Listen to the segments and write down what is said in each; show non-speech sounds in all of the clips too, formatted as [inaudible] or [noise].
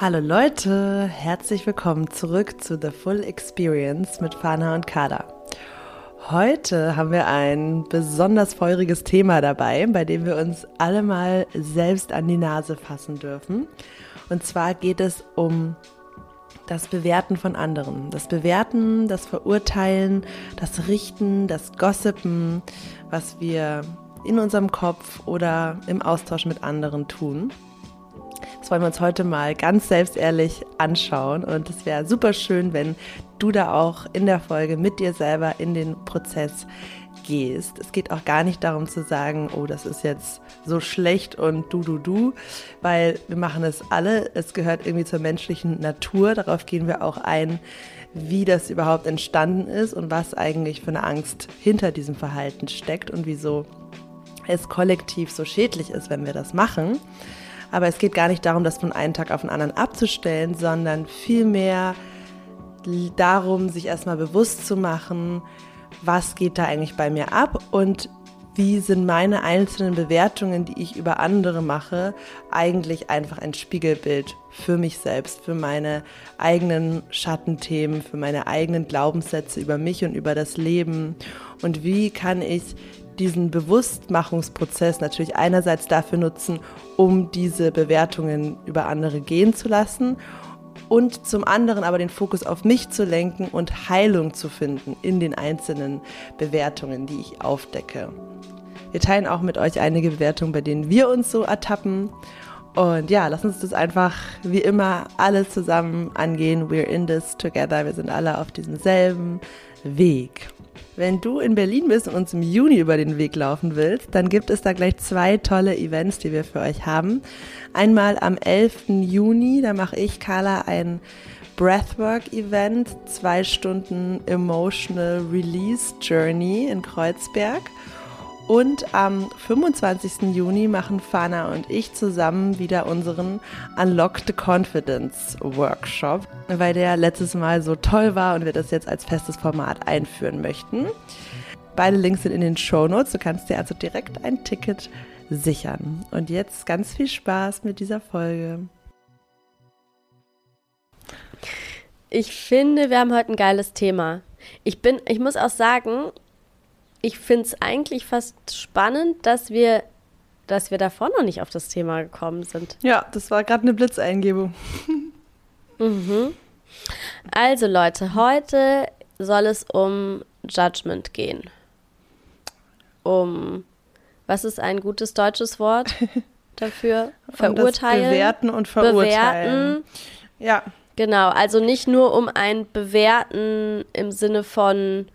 Hallo Leute, herzlich willkommen zurück zu The Full Experience mit Fana und Kada. Heute haben wir ein besonders feuriges Thema dabei, bei dem wir uns alle mal selbst an die Nase fassen dürfen. Und zwar geht es um das Bewerten von anderen. Das Bewerten, das Verurteilen, das Richten, das Gossipen, was wir in unserem Kopf oder im Austausch mit anderen tun. Das wollen wir uns heute mal ganz selbstehrlich anschauen. Und es wäre super schön, wenn du da auch in der Folge mit dir selber in den Prozess gehst. Es geht auch gar nicht darum zu sagen, oh, das ist jetzt so schlecht und du, du, du, weil wir machen es alle. Es gehört irgendwie zur menschlichen Natur. Darauf gehen wir auch ein, wie das überhaupt entstanden ist und was eigentlich für eine Angst hinter diesem Verhalten steckt und wieso es kollektiv so schädlich ist, wenn wir das machen. Aber es geht gar nicht darum, das von einem Tag auf den anderen abzustellen, sondern vielmehr darum, sich erstmal bewusst zu machen, was geht da eigentlich bei mir ab und wie sind meine einzelnen Bewertungen, die ich über andere mache, eigentlich einfach ein Spiegelbild für mich selbst, für meine eigenen Schattenthemen, für meine eigenen Glaubenssätze über mich und über das Leben. Und wie kann ich diesen Bewusstmachungsprozess natürlich einerseits dafür nutzen, um diese Bewertungen über andere gehen zu lassen und zum anderen aber den Fokus auf mich zu lenken und Heilung zu finden in den einzelnen Bewertungen, die ich aufdecke. Wir teilen auch mit euch einige Bewertungen, bei denen wir uns so ertappen. Und ja, lass uns das einfach wie immer alle zusammen angehen. We're in this together. Wir sind alle auf diesem selben Weg. Wenn du in Berlin bist und uns im Juni über den Weg laufen willst, dann gibt es da gleich zwei tolle Events, die wir für euch haben. Einmal am 11. Juni, da mache ich, Carla, ein Breathwork-Event, zwei Stunden Emotional Release Journey in Kreuzberg. Und am 25. Juni machen Fana und ich zusammen wieder unseren Unlock the Confidence Workshop, weil der letztes Mal so toll war und wir das jetzt als festes Format einführen möchten. Beide Links sind in den Show Notes. Du kannst dir also direkt ein Ticket sichern. Und jetzt ganz viel Spaß mit dieser Folge. Ich finde, wir haben heute ein geiles Thema. Ich bin, ich muss auch sagen, ich finde es eigentlich fast spannend, dass wir, dass wir davor noch nicht auf das Thema gekommen sind. Ja, das war gerade eine Blitzeingebung. mhm. Also Leute, heute soll es um Judgment gehen. Um, was ist ein gutes deutsches Wort [laughs] dafür? Verurteilen. Um bewerten und verurteilen. Bewerten. Ja. Genau, also nicht nur um ein Bewerten im Sinne von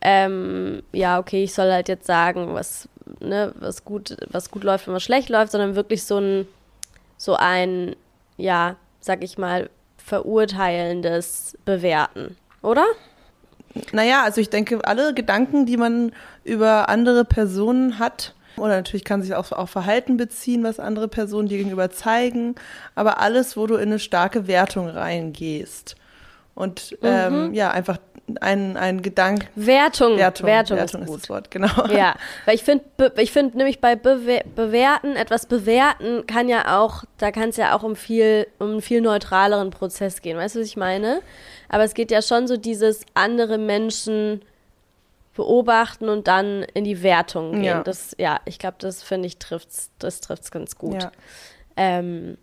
ähm, ja, okay, ich soll halt jetzt sagen, was, ne, was gut, was gut läuft und was schlecht läuft, sondern wirklich so ein, so ein, ja, sag ich mal, verurteilendes Bewerten, oder? Naja, also ich denke, alle Gedanken, die man über andere Personen hat, oder natürlich kann sich auch auf Verhalten beziehen, was andere Personen dir gegenüber zeigen, aber alles, wo du in eine starke Wertung reingehst. Und ähm, mhm. ja, einfach ein, ein Gedanke. Wertung. Wertung. Wertung, Wertung ist, ist, das Wort, genau. Ja, [laughs] weil ich finde, ich finde nämlich bei Bewer bewerten, etwas bewerten kann ja auch, da kann es ja auch um viel, um einen viel neutraleren Prozess gehen. Weißt du, was ich meine? Aber es geht ja schon so dieses andere Menschen beobachten und dann in die Wertung gehen. Ja, das, ja ich glaube, das finde ich trifft's, das trifft's ganz gut. Ja. Ähm,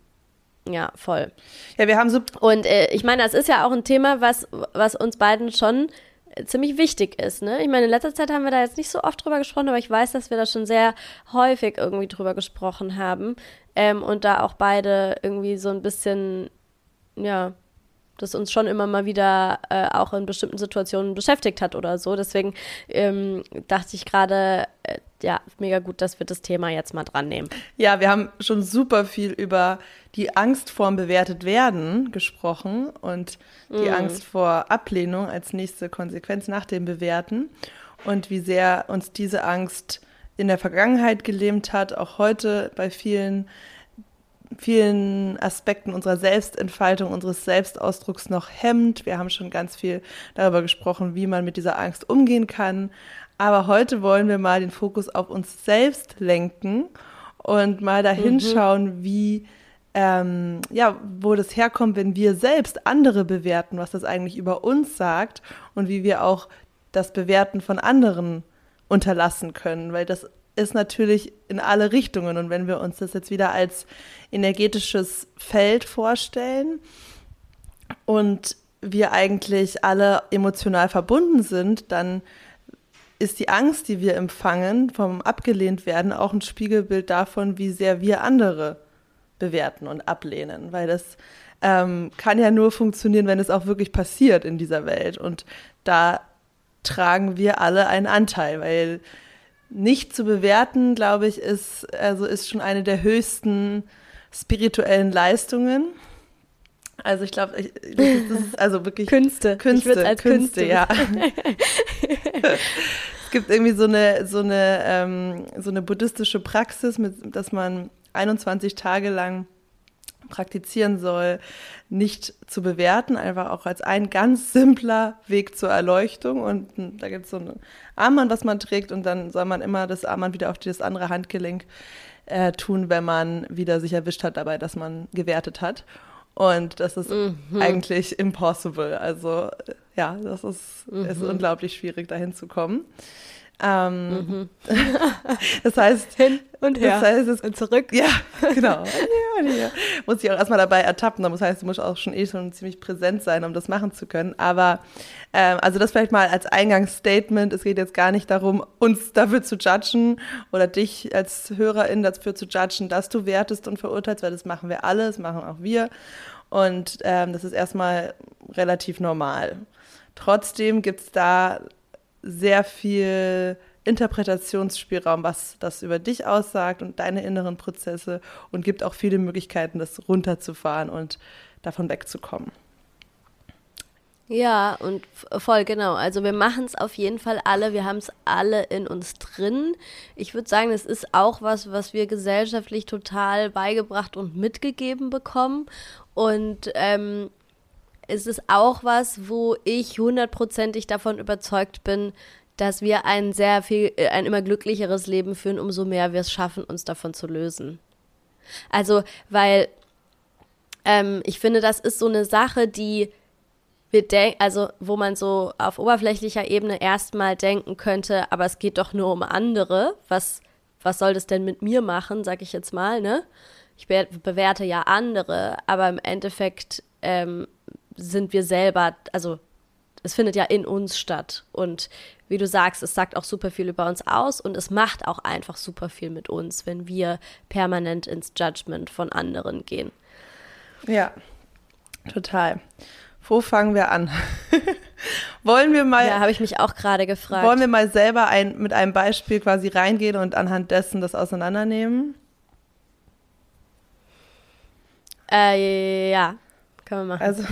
ja, voll. Ja, wir haben so. Und äh, ich meine, das ist ja auch ein Thema, was, was uns beiden schon äh, ziemlich wichtig ist. Ne? Ich meine, in letzter Zeit haben wir da jetzt nicht so oft drüber gesprochen, aber ich weiß, dass wir da schon sehr häufig irgendwie drüber gesprochen haben ähm, und da auch beide irgendwie so ein bisschen, ja, das uns schon immer mal wieder äh, auch in bestimmten Situationen beschäftigt hat oder so. Deswegen ähm, dachte ich gerade, äh, ja, mega gut, dass wir das Thema jetzt mal dran nehmen. Ja, wir haben schon super viel über die Angst vorm bewertet werden gesprochen und die mm. Angst vor Ablehnung als nächste Konsequenz nach dem Bewerten und wie sehr uns diese Angst in der Vergangenheit gelähmt hat, auch heute bei vielen vielen Aspekten unserer Selbstentfaltung, unseres Selbstausdrucks noch hemmt. Wir haben schon ganz viel darüber gesprochen, wie man mit dieser Angst umgehen kann. Aber heute wollen wir mal den Fokus auf uns selbst lenken und mal dahin mhm. schauen, wie ähm, ja, wo das herkommt, wenn wir selbst andere bewerten, was das eigentlich über uns sagt und wie wir auch das Bewerten von anderen unterlassen können, weil das ist natürlich in alle Richtungen. Und wenn wir uns das jetzt wieder als energetisches Feld vorstellen und wir eigentlich alle emotional verbunden sind, dann ist die Angst, die wir empfangen, vom abgelehnt werden, auch ein Spiegelbild davon, wie sehr wir andere bewerten und ablehnen. Weil das ähm, kann ja nur funktionieren, wenn es auch wirklich passiert in dieser Welt. Und da tragen wir alle einen Anteil, weil nicht zu bewerten, glaube ich, ist, also ist schon eine der höchsten spirituellen Leistungen. Also ich glaube, das, ist also wirklich [laughs] Künste. Künste, als Künste, Künste ja. [laughs] es gibt irgendwie so eine so eine ähm, so eine buddhistische Praxis, mit, dass man 21 Tage lang praktizieren soll, nicht zu bewerten, einfach auch als ein ganz simpler Weg zur Erleuchtung. Und da gibt es so ein Armband, was man trägt, und dann soll man immer das Armband wieder auf das andere Handgelenk äh, tun, wenn man wieder sich erwischt hat dabei, dass man gewertet hat. Und das ist mhm. eigentlich impossible. Also ja, das ist, mhm. ist unglaublich schwierig, dahin zu kommen. Ähm, mhm. [laughs] das heißt, hin und her. Das heißt, es, und zurück. Ja, [laughs] genau. ja, ja. Muss ich auch erstmal dabei ertappen. Das heißt, du musst auch schon eh schon ziemlich präsent sein, um das machen zu können. Aber ähm, also das vielleicht mal als Eingangsstatement. Es geht jetzt gar nicht darum, uns dafür zu judgen oder dich als Hörerin dafür zu judgen, dass du wertest und verurteilst, weil das machen wir alle, das machen auch wir. Und ähm, das ist erstmal relativ normal. Trotzdem gibt es da sehr viel Interpretationsspielraum, was das über dich aussagt und deine inneren Prozesse und gibt auch viele Möglichkeiten, das runterzufahren und davon wegzukommen. Ja, und voll genau. Also wir machen es auf jeden Fall alle. Wir haben es alle in uns drin. Ich würde sagen, es ist auch was, was wir gesellschaftlich total beigebracht und mitgegeben bekommen. Und ähm, ist es auch was, wo ich hundertprozentig davon überzeugt bin, dass wir ein sehr viel, äh, ein immer glücklicheres Leben führen, umso mehr wir es schaffen, uns davon zu lösen. Also, weil ähm, ich finde, das ist so eine Sache, die wir denken, also wo man so auf oberflächlicher Ebene erstmal denken könnte, aber es geht doch nur um andere. Was, was soll das denn mit mir machen, sag ich jetzt mal, ne? Ich be bewerte ja andere, aber im Endeffekt ähm, sind wir selber, also es findet ja in uns statt. Und wie du sagst, es sagt auch super viel über uns aus und es macht auch einfach super viel mit uns, wenn wir permanent ins Judgment von anderen gehen. Ja, total. Wo fangen wir an? [laughs] wollen wir mal. Ja, habe ich mich auch gerade gefragt. Wollen wir mal selber ein, mit einem Beispiel quasi reingehen und anhand dessen das auseinandernehmen? Äh, ja. Können wir machen. Also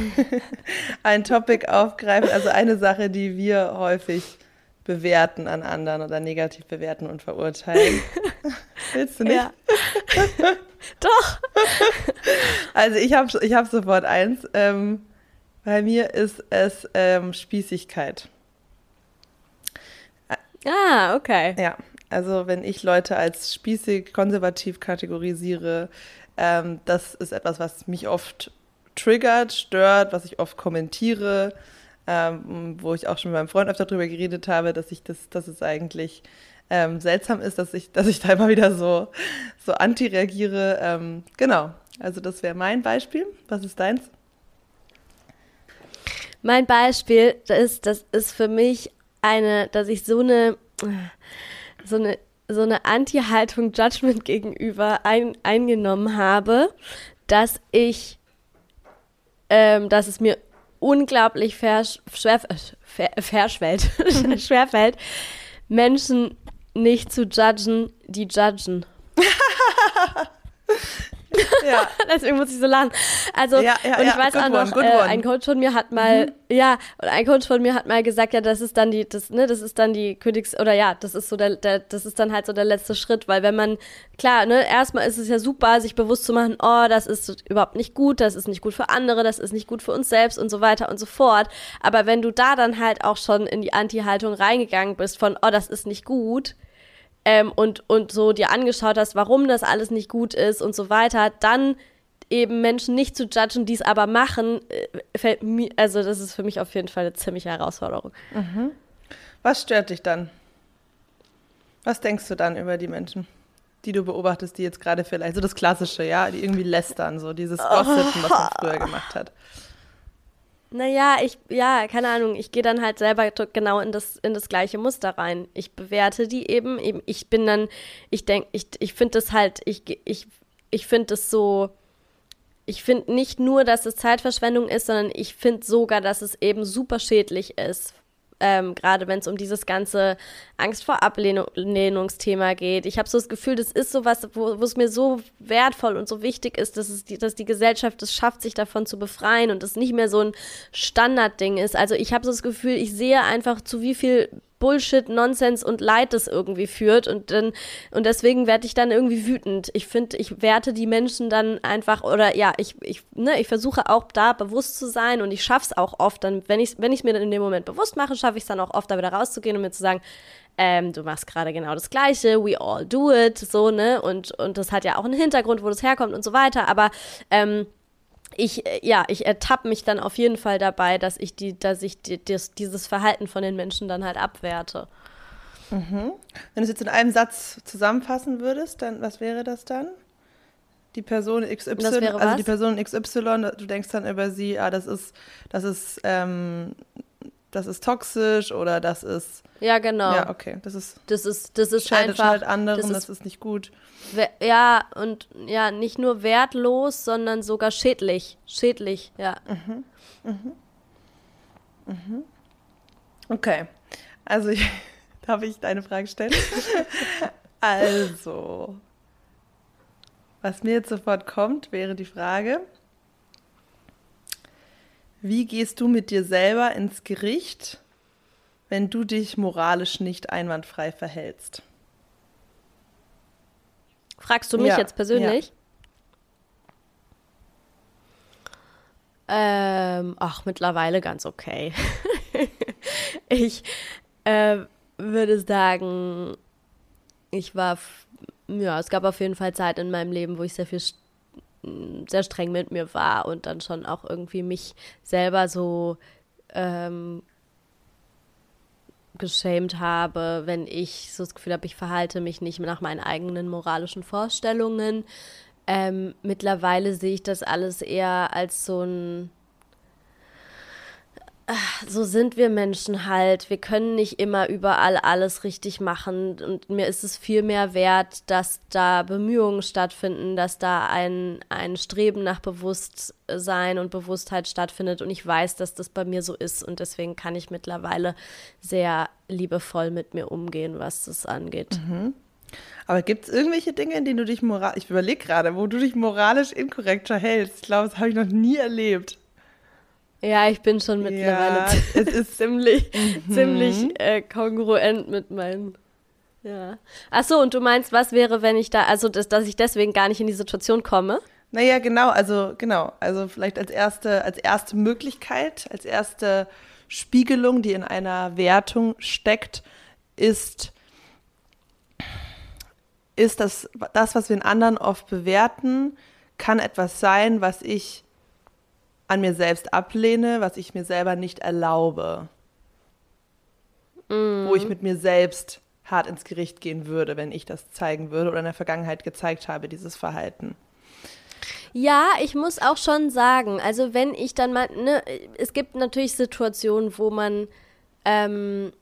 [laughs] ein Topic aufgreifen, also eine Sache, die wir häufig bewerten an anderen oder negativ bewerten und verurteilen. [laughs] Willst du nicht? Ja. [laughs] Doch. Also ich habe ich hab sofort eins. Ähm, bei mir ist es ähm, Spießigkeit. Ah, okay. Ja, also wenn ich Leute als spießig, konservativ kategorisiere, ähm, das ist etwas, was mich oft triggert, stört, was ich oft kommentiere, ähm, wo ich auch schon mit meinem Freund öfter darüber geredet habe, dass ich das, dass es eigentlich ähm, seltsam ist, dass ich, dass ich da immer wieder so, so anti reagiere. Ähm, genau, also das wäre mein Beispiel. Was ist deins? Mein Beispiel ist, das ist für mich eine, dass ich so eine, so eine, so eine Anti-Haltung Judgment gegenüber ein, eingenommen habe, dass ich ähm, dass es mir unglaublich vers schwer, äh, verschwellt, [laughs] schwerfällt, Menschen nicht zu judgen, die judgen. [laughs] [laughs] Ja. [laughs] Deswegen muss ich so lachen. Also, ja, ja, und ich weiß auch noch, one, äh, ein Coach von mir hat mal, mhm. ja, und ein Coach von mir hat mal gesagt, ja, das ist dann die, das, ne, das ist dann die Königs, oder ja, das ist so der, der, das ist dann halt so der letzte Schritt, weil wenn man, klar, ne, erstmal ist es ja super, sich bewusst zu machen, oh, das ist überhaupt nicht gut, das ist nicht gut für andere, das ist nicht gut für uns selbst und so weiter und so fort. Aber wenn du da dann halt auch schon in die Anti-Haltung reingegangen bist von, oh, das ist nicht gut, ähm, und, und so dir angeschaut hast, warum das alles nicht gut ist und so weiter, dann eben Menschen nicht zu judgen, die es aber machen, äh, fällt mir, also das ist für mich auf jeden Fall eine ziemliche Herausforderung. Mhm. Was stört dich dann? Was denkst du dann über die Menschen, die du beobachtest, die jetzt gerade vielleicht, so das Klassische, ja, die irgendwie lästern, so dieses [laughs] Gossipen, was man früher gemacht hat? Naja, ich, ja, keine Ahnung, ich gehe dann halt selber genau in das, in das gleiche Muster rein. Ich bewerte die eben, eben ich bin dann, ich denke, ich, ich finde das halt, ich, ich, ich finde das so, ich finde nicht nur, dass es Zeitverschwendung ist, sondern ich finde sogar, dass es eben super schädlich ist ähm, gerade wenn es um dieses ganze Angst vor Ablehnungsthema geht. Ich habe so das Gefühl, das ist sowas, wo es mir so wertvoll und so wichtig ist, dass, es die, dass die Gesellschaft es schafft, sich davon zu befreien und es nicht mehr so ein Standardding ist. Also ich habe so das Gefühl, ich sehe einfach, zu wie viel Bullshit, Nonsens und Leid das irgendwie führt und dann und deswegen werde ich dann irgendwie wütend. Ich finde, ich werte die Menschen dann einfach oder ja, ich ich ne, ich versuche auch da bewusst zu sein und ich schaffe es auch oft dann, wenn ich wenn es mir dann in dem Moment bewusst mache, schaffe ich es dann auch oft da wieder rauszugehen und mir zu sagen, ähm, du machst gerade genau das Gleiche, we all do it, so, ne? Und, und das hat ja auch einen Hintergrund, wo das herkommt und so weiter. Aber ähm, ich, äh, ja, ich ertappe mich dann auf jeden Fall dabei, dass ich, die, dass ich die, das, dieses Verhalten von den Menschen dann halt abwerte. Mhm. Wenn du es jetzt in einem Satz zusammenfassen würdest, dann was wäre das dann? Die Person XY, also die Person XY, du denkst dann über sie, ah, das ist, das ist ähm, das ist toxisch oder das ist. Ja, genau. Ja, okay. Das ist. Das ist, das ist scheidet einfach. Halt anderen, das ist, das ist nicht gut. Ja, und ja, nicht nur wertlos, sondern sogar schädlich. Schädlich, ja. Mhm. Mhm. Mhm. Okay. Also, ich, [laughs] darf ich deine Frage stellen? [laughs] also, was mir jetzt sofort kommt, wäre die Frage, wie gehst du mit dir selber ins Gericht, wenn du dich moralisch nicht einwandfrei verhältst? Fragst du mich ja, jetzt persönlich? Ja. Ähm, ach, mittlerweile ganz okay. [laughs] ich äh, würde sagen, ich war, ja, es gab auf jeden Fall Zeit in meinem Leben, wo ich sehr viel sehr streng mit mir war und dann schon auch irgendwie mich selber so ähm, geschämt habe, wenn ich so das Gefühl habe, ich verhalte mich nicht nach meinen eigenen moralischen Vorstellungen. Ähm, mittlerweile sehe ich das alles eher als so ein so sind wir Menschen halt. Wir können nicht immer überall alles richtig machen. Und mir ist es viel mehr wert, dass da Bemühungen stattfinden, dass da ein, ein Streben nach Bewusstsein und Bewusstheit stattfindet. Und ich weiß, dass das bei mir so ist. Und deswegen kann ich mittlerweile sehr liebevoll mit mir umgehen, was das angeht. Mhm. Aber gibt es irgendwelche Dinge, in denen du dich moralisch, ich überlege gerade, wo du dich moralisch inkorrekt verhältst? Ich glaube, das habe ich noch nie erlebt. Ja, ich bin schon mittlerweile ja, [laughs] es ist ziemlich, mhm. ziemlich äh, kongruent mit meinen. Ja. Ach so, und du meinst, was wäre, wenn ich da, also dass, dass ich deswegen gar nicht in die Situation komme? Naja, genau, also genau, also vielleicht als erste, als erste Möglichkeit, als erste Spiegelung, die in einer Wertung steckt, ist, ist das, das, was wir in anderen oft bewerten, kann etwas sein, was ich an mir selbst ablehne, was ich mir selber nicht erlaube. Mm. Wo ich mit mir selbst hart ins Gericht gehen würde, wenn ich das zeigen würde oder in der Vergangenheit gezeigt habe, dieses Verhalten. Ja, ich muss auch schon sagen, also wenn ich dann mal, ne, es gibt natürlich Situationen, wo man ähm,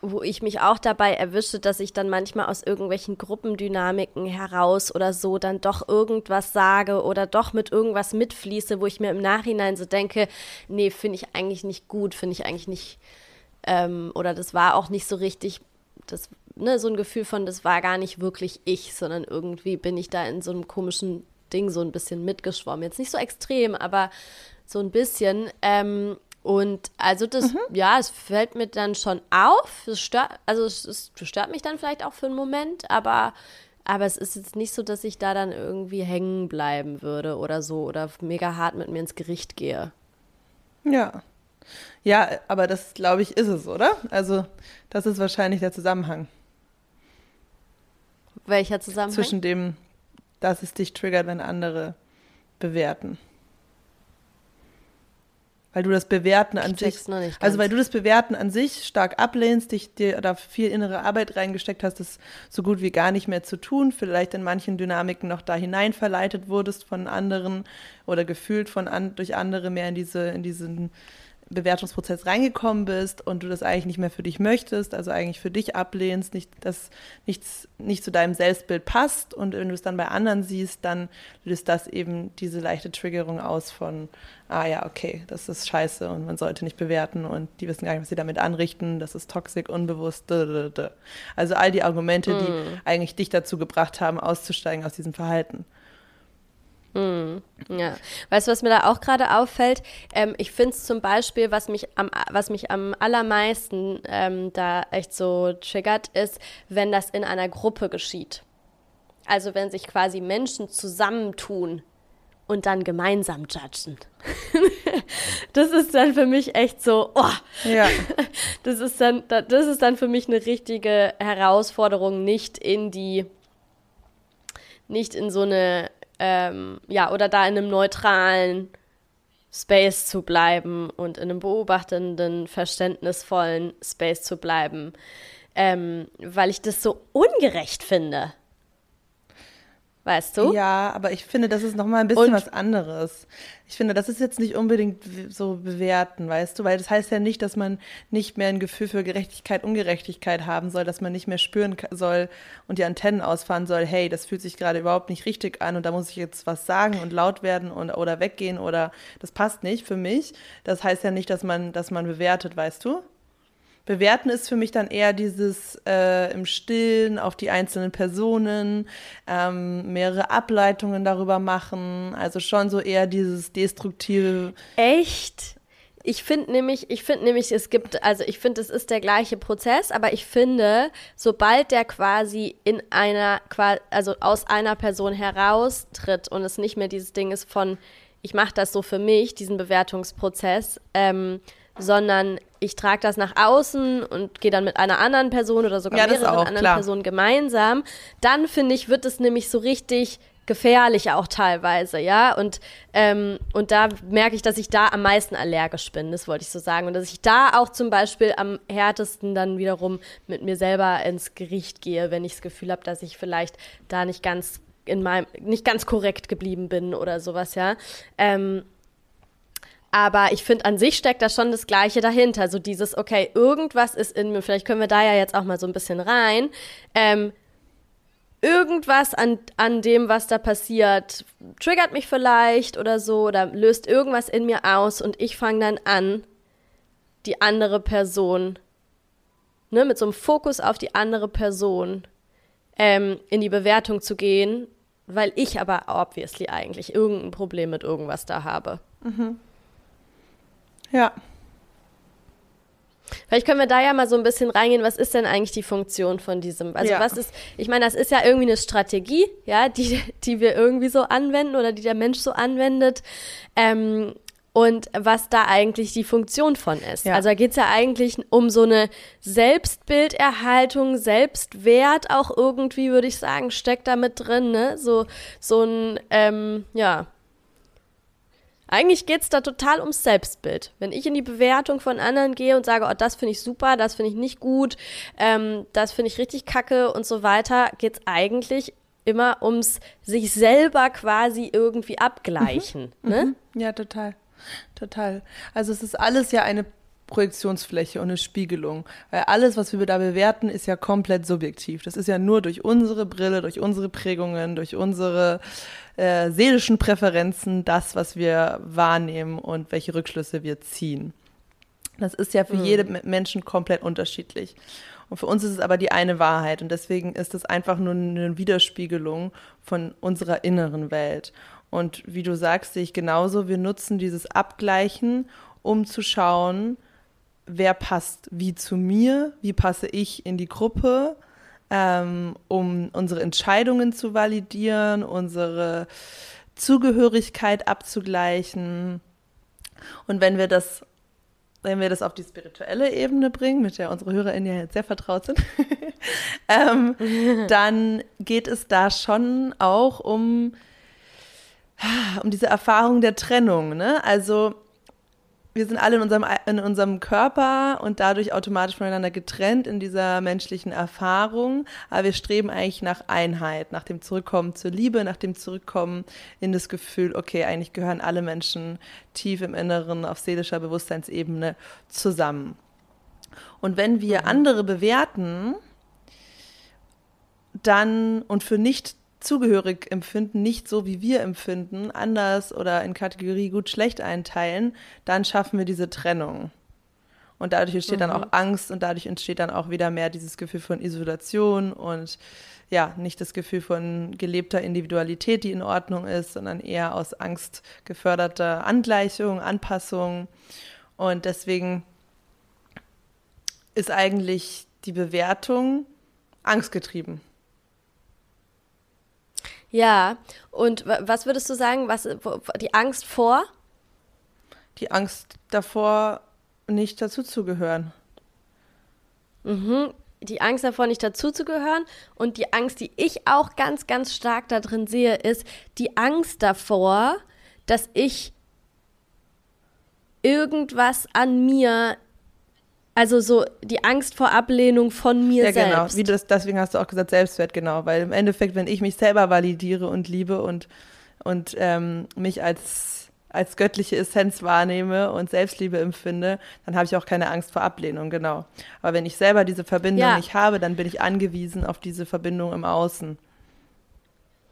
wo ich mich auch dabei erwische, dass ich dann manchmal aus irgendwelchen Gruppendynamiken heraus oder so dann doch irgendwas sage oder doch mit irgendwas mitfließe, wo ich mir im Nachhinein so denke, nee, finde ich eigentlich nicht gut, finde ich eigentlich nicht, ähm, oder das war auch nicht so richtig, das, ne, so ein Gefühl von, das war gar nicht wirklich ich, sondern irgendwie bin ich da in so einem komischen Ding so ein bisschen mitgeschwommen. Jetzt nicht so extrem, aber so ein bisschen. Ähm, und also das, mhm. ja, es fällt mir dann schon auf. Es stört, also es, es, stört mich dann vielleicht auch für einen Moment, aber, aber es ist jetzt nicht so, dass ich da dann irgendwie hängen bleiben würde oder so oder mega hart mit mir ins Gericht gehe. Ja. Ja, aber das, glaube ich, ist es, oder? Also, das ist wahrscheinlich der Zusammenhang. Welcher Zusammenhang? Zwischen dem, dass es dich triggert, wenn andere bewerten. Weil du das Bewerten an Ich sich, also weil du das Bewerten an sich stark ablehnst, dich dir da viel innere Arbeit reingesteckt hast, das so gut wie gar nicht mehr zu tun, vielleicht in manchen Dynamiken noch da hinein verleitet wurdest von anderen oder gefühlt von an, durch andere mehr in diese in diesen Bewertungsprozess reingekommen bist und du das eigentlich nicht mehr für dich möchtest, also eigentlich für dich ablehnst, nicht, dass nichts nicht zu deinem Selbstbild passt und wenn du es dann bei anderen siehst, dann löst das eben diese leichte Triggerung aus von, ah ja, okay, das ist scheiße und man sollte nicht bewerten und die wissen gar nicht, was sie damit anrichten, das ist toxisch, unbewusst, also all die Argumente, die eigentlich dich dazu gebracht haben, auszusteigen aus diesem Verhalten. Ja, weißt du, was mir da auch gerade auffällt? Ähm, ich finde es zum Beispiel, was mich am, was mich am allermeisten ähm, da echt so triggert, ist, wenn das in einer Gruppe geschieht. Also wenn sich quasi Menschen zusammentun und dann gemeinsam judgen. [laughs] das ist dann für mich echt so, oh, Ja, [laughs] das ist dann, da- das ist dann für mich eine richtige Herausforderung, nicht in die, nicht in so eine, ähm, ja, oder da in einem neutralen Space zu bleiben und in einem beobachtenden, verständnisvollen Space zu bleiben, ähm, weil ich das so ungerecht finde. Weißt du? Ja, aber ich finde, das ist nochmal ein bisschen Und- was anderes. Ich finde, das ist jetzt nicht unbedingt so bewerten, weißt du, weil das heißt ja nicht, dass man nicht mehr ein Gefühl für Gerechtigkeit, Ungerechtigkeit haben soll, dass man nicht mehr spüren soll und die Antennen ausfahren soll, hey, das fühlt sich gerade überhaupt nicht richtig an und da muss ich jetzt was sagen und laut werden und, oder weggehen oder das passt nicht für mich. Das heißt ja nicht, dass man, dass man bewertet, weißt du? Bewerten ist für mich dann eher dieses äh, im Stillen auf die einzelnen Personen, ähm, mehrere Ableitungen darüber machen, also schon so eher dieses destruktive. Echt? Ich finde nämlich, ich finde nämlich, es gibt, also ich finde, es ist der gleiche Prozess, aber ich finde, sobald der quasi in einer, also aus einer Person heraustritt und es nicht mehr dieses Ding ist von, ich mache das so für mich, diesen Bewertungsprozess, ähm, sondern ich trage das nach außen und gehe dann mit einer anderen Person oder sogar Ja, mehreren auch, anderen klar. Personen gemeinsam, dann finde ich, wird es nämlich so richtig gefährlich auch teilweise, ja. Und, ähm, und da merke ich, dass ich da am meisten allergisch bin, das wollte ich so sagen. Und dass ich da auch zum Beispiel am härtesten dann wiederum mit mir selber ins Gericht gehe, wenn ich das Gefühl habe, dass ich vielleicht da nicht ganz in meinem, nicht ganz korrekt geblieben bin oder sowas, ja. Ähm, aber ich finde, an sich steckt da schon das Gleiche dahinter. So dieses, okay, irgendwas ist in mir, vielleicht können wir da ja jetzt auch mal so ein bisschen rein. Ähm, irgendwas an, an dem, was da passiert, triggert mich vielleicht oder so oder löst irgendwas in mir aus und ich fange dann an, die andere Person, ne, mit so einem Fokus auf die andere Person ähm, in die Bewertung zu gehen, weil ich aber obviously eigentlich irgendein Problem mit irgendwas da habe. Ja, Vielleicht können wir da ja mal so ein bisschen reingehen, was ist denn eigentlich die Funktion von diesem? Also Ja. was ist, ich meine, das ist ja irgendwie eine Strategie, ja, die, die wir irgendwie so anwenden oder die der Mensch so anwendet. Ähm, und was da eigentlich die Funktion von ist. Ja. Also da geht es ja eigentlich um so eine Selbstbilderhaltung, Selbstwert auch irgendwie, würde ich sagen, steckt da mit drin, ne? So, so ein, ähm, ja, eigentlich geht es da total ums Selbstbild. Wenn ich in die Bewertung von anderen gehe und sage, oh, das finde ich super, das finde ich nicht gut, ähm, das finde ich richtig kacke und so weiter, geht es eigentlich immer ums sich selber quasi irgendwie abgleichen. Ne? ja, total. Total. Also es ist alles ja eine Projektionsfläche und eine Spiegelung. Weil alles, was wir da bewerten, ist ja komplett subjektiv. Das ist ja nur durch unsere Brille, durch unsere Prägungen, durch unsere äh, seelischen Präferenzen das, was wir wahrnehmen und welche Rückschlüsse wir ziehen. Das ist ja für jeden Menschen komplett unterschiedlich. Und für uns ist es aber die eine Wahrheit. Und deswegen ist es einfach nur eine Widerspiegelung von unserer inneren Welt. Und wie du sagst, sehe ich genauso, wir nutzen dieses Abgleichen, um zu schauen, wer passt wie zu mir, wie passe ich in die Gruppe, ähm, um unsere Entscheidungen zu validieren, unsere Zugehörigkeit abzugleichen. Und wenn wir das, wenn wir das auf die spirituelle Ebene bringen, mit der unsere HörerInnen ja jetzt sehr vertraut sind, [laughs] ähm, [laughs] dann geht es da schon auch um um diese Erfahrung der Trennung. Ne? Also wir sind alle in unserem, in unserem Körper und dadurch automatisch voneinander getrennt in dieser menschlichen Erfahrung. Aber wir streben eigentlich nach Einheit, nach dem Zurückkommen zur Liebe, nach dem Zurückkommen in das Gefühl, okay, eigentlich gehören alle Menschen tief im Inneren auf seelischer Bewusstseinsebene zusammen. Und wenn wir mhm. andere bewerten, dann und für nicht zugehörig empfinden, nicht so wie wir empfinden, anders oder in Kategorie gut schlecht einteilen, dann schaffen wir diese Trennung. Und dadurch entsteht mhm. dann auch Angst und dadurch entsteht dann auch wieder mehr dieses Gefühl von Isolation und ja, nicht das Gefühl von gelebter Individualität, die in Ordnung ist, sondern eher aus Angst geförderter Angleichung, Anpassung. Und deswegen ist eigentlich die Bewertung angstgetrieben. Ja, und was würdest du sagen, was die Angst vor? Die Angst davor, nicht dazuzugehören. Mhm. Die Angst davor, nicht dazuzugehören. Und die Angst, die ich auch ganz, ganz stark da drin sehe, ist die Angst davor, dass ich irgendwas an mir also so die Angst vor Ablehnung von mir selbst. Ja, genau. Wie das, deswegen hast du auch gesagt Selbstwert, genau. Weil im Endeffekt, wenn ich mich selber validiere und liebe und, und ähm, mich als, als göttliche Essenz wahrnehme und Selbstliebe empfinde, dann habe ich auch keine Angst vor Ablehnung, genau. Aber wenn ich selber diese Verbindung ja. nicht habe, dann bin ich angewiesen auf diese Verbindung im Außen.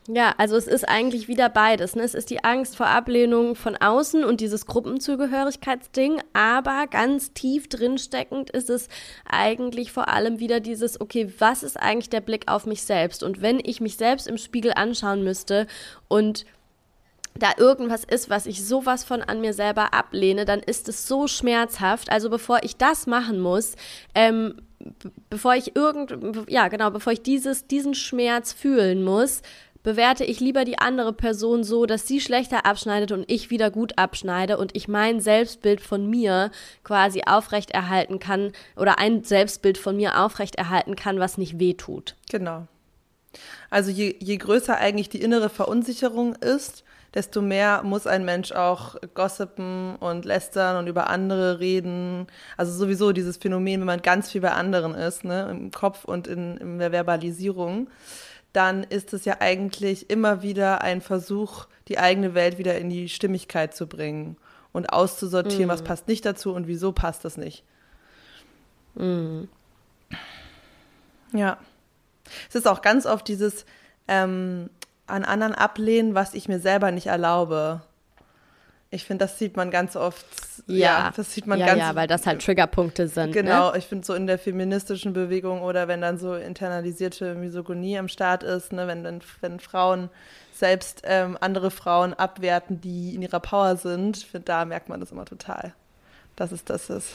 Ja, also es ist eigentlich wieder beides. Ne? Es ist die Angst vor Ablehnung von außen und dieses Gruppenzugehörigkeitsding, aber ganz tief drinsteckend ist es eigentlich vor allem wieder dieses, okay, was ist eigentlich der Blick auf mich selbst? Und wenn ich mich selbst im Spiegel anschauen müsste und da irgendwas ist, was ich sowas von an mir selber ablehne, dann ist es so schmerzhaft. Also bevor ich das machen muss, ähm, bevor ich irgend, ja genau, bevor ich dieses, diesen Schmerz fühlen muss, bewerte ich lieber die andere Person so, dass sie schlechter abschneidet und ich wieder gut abschneide und ich mein Selbstbild von mir quasi aufrechterhalten kann oder ein Selbstbild von mir aufrechterhalten kann, was nicht wehtut. Genau. Also je, je größer eigentlich die innere Verunsicherung ist, desto mehr muss ein Mensch auch gossipen und lästern und über andere reden. Also sowieso dieses Phänomen, wenn man ganz viel bei anderen ist, ne, im Kopf und in, in der Verbalisierung dann ist es ja eigentlich immer wieder ein Versuch, die eigene Welt wieder in die Stimmigkeit zu bringen und auszusortieren, mm. was passt nicht dazu und wieso passt das nicht. Mm. Ja. Es ist auch ganz oft dieses ähm, an anderen ablehnen, was ich mir selber nicht erlaube. Ich finde, das sieht man ganz oft. Ja, ja das sieht man ja, ganz. Ja, weil das halt Triggerpunkte sind. Ne? Genau, ne? ich finde so in der feministischen Bewegung oder wenn dann so internalisierte Misogonie am Start ist, ne, wenn dann wenn Frauen selbst ähm, andere Frauen abwerten, die in ihrer Power sind, find, da merkt man das immer total, dass es das ist.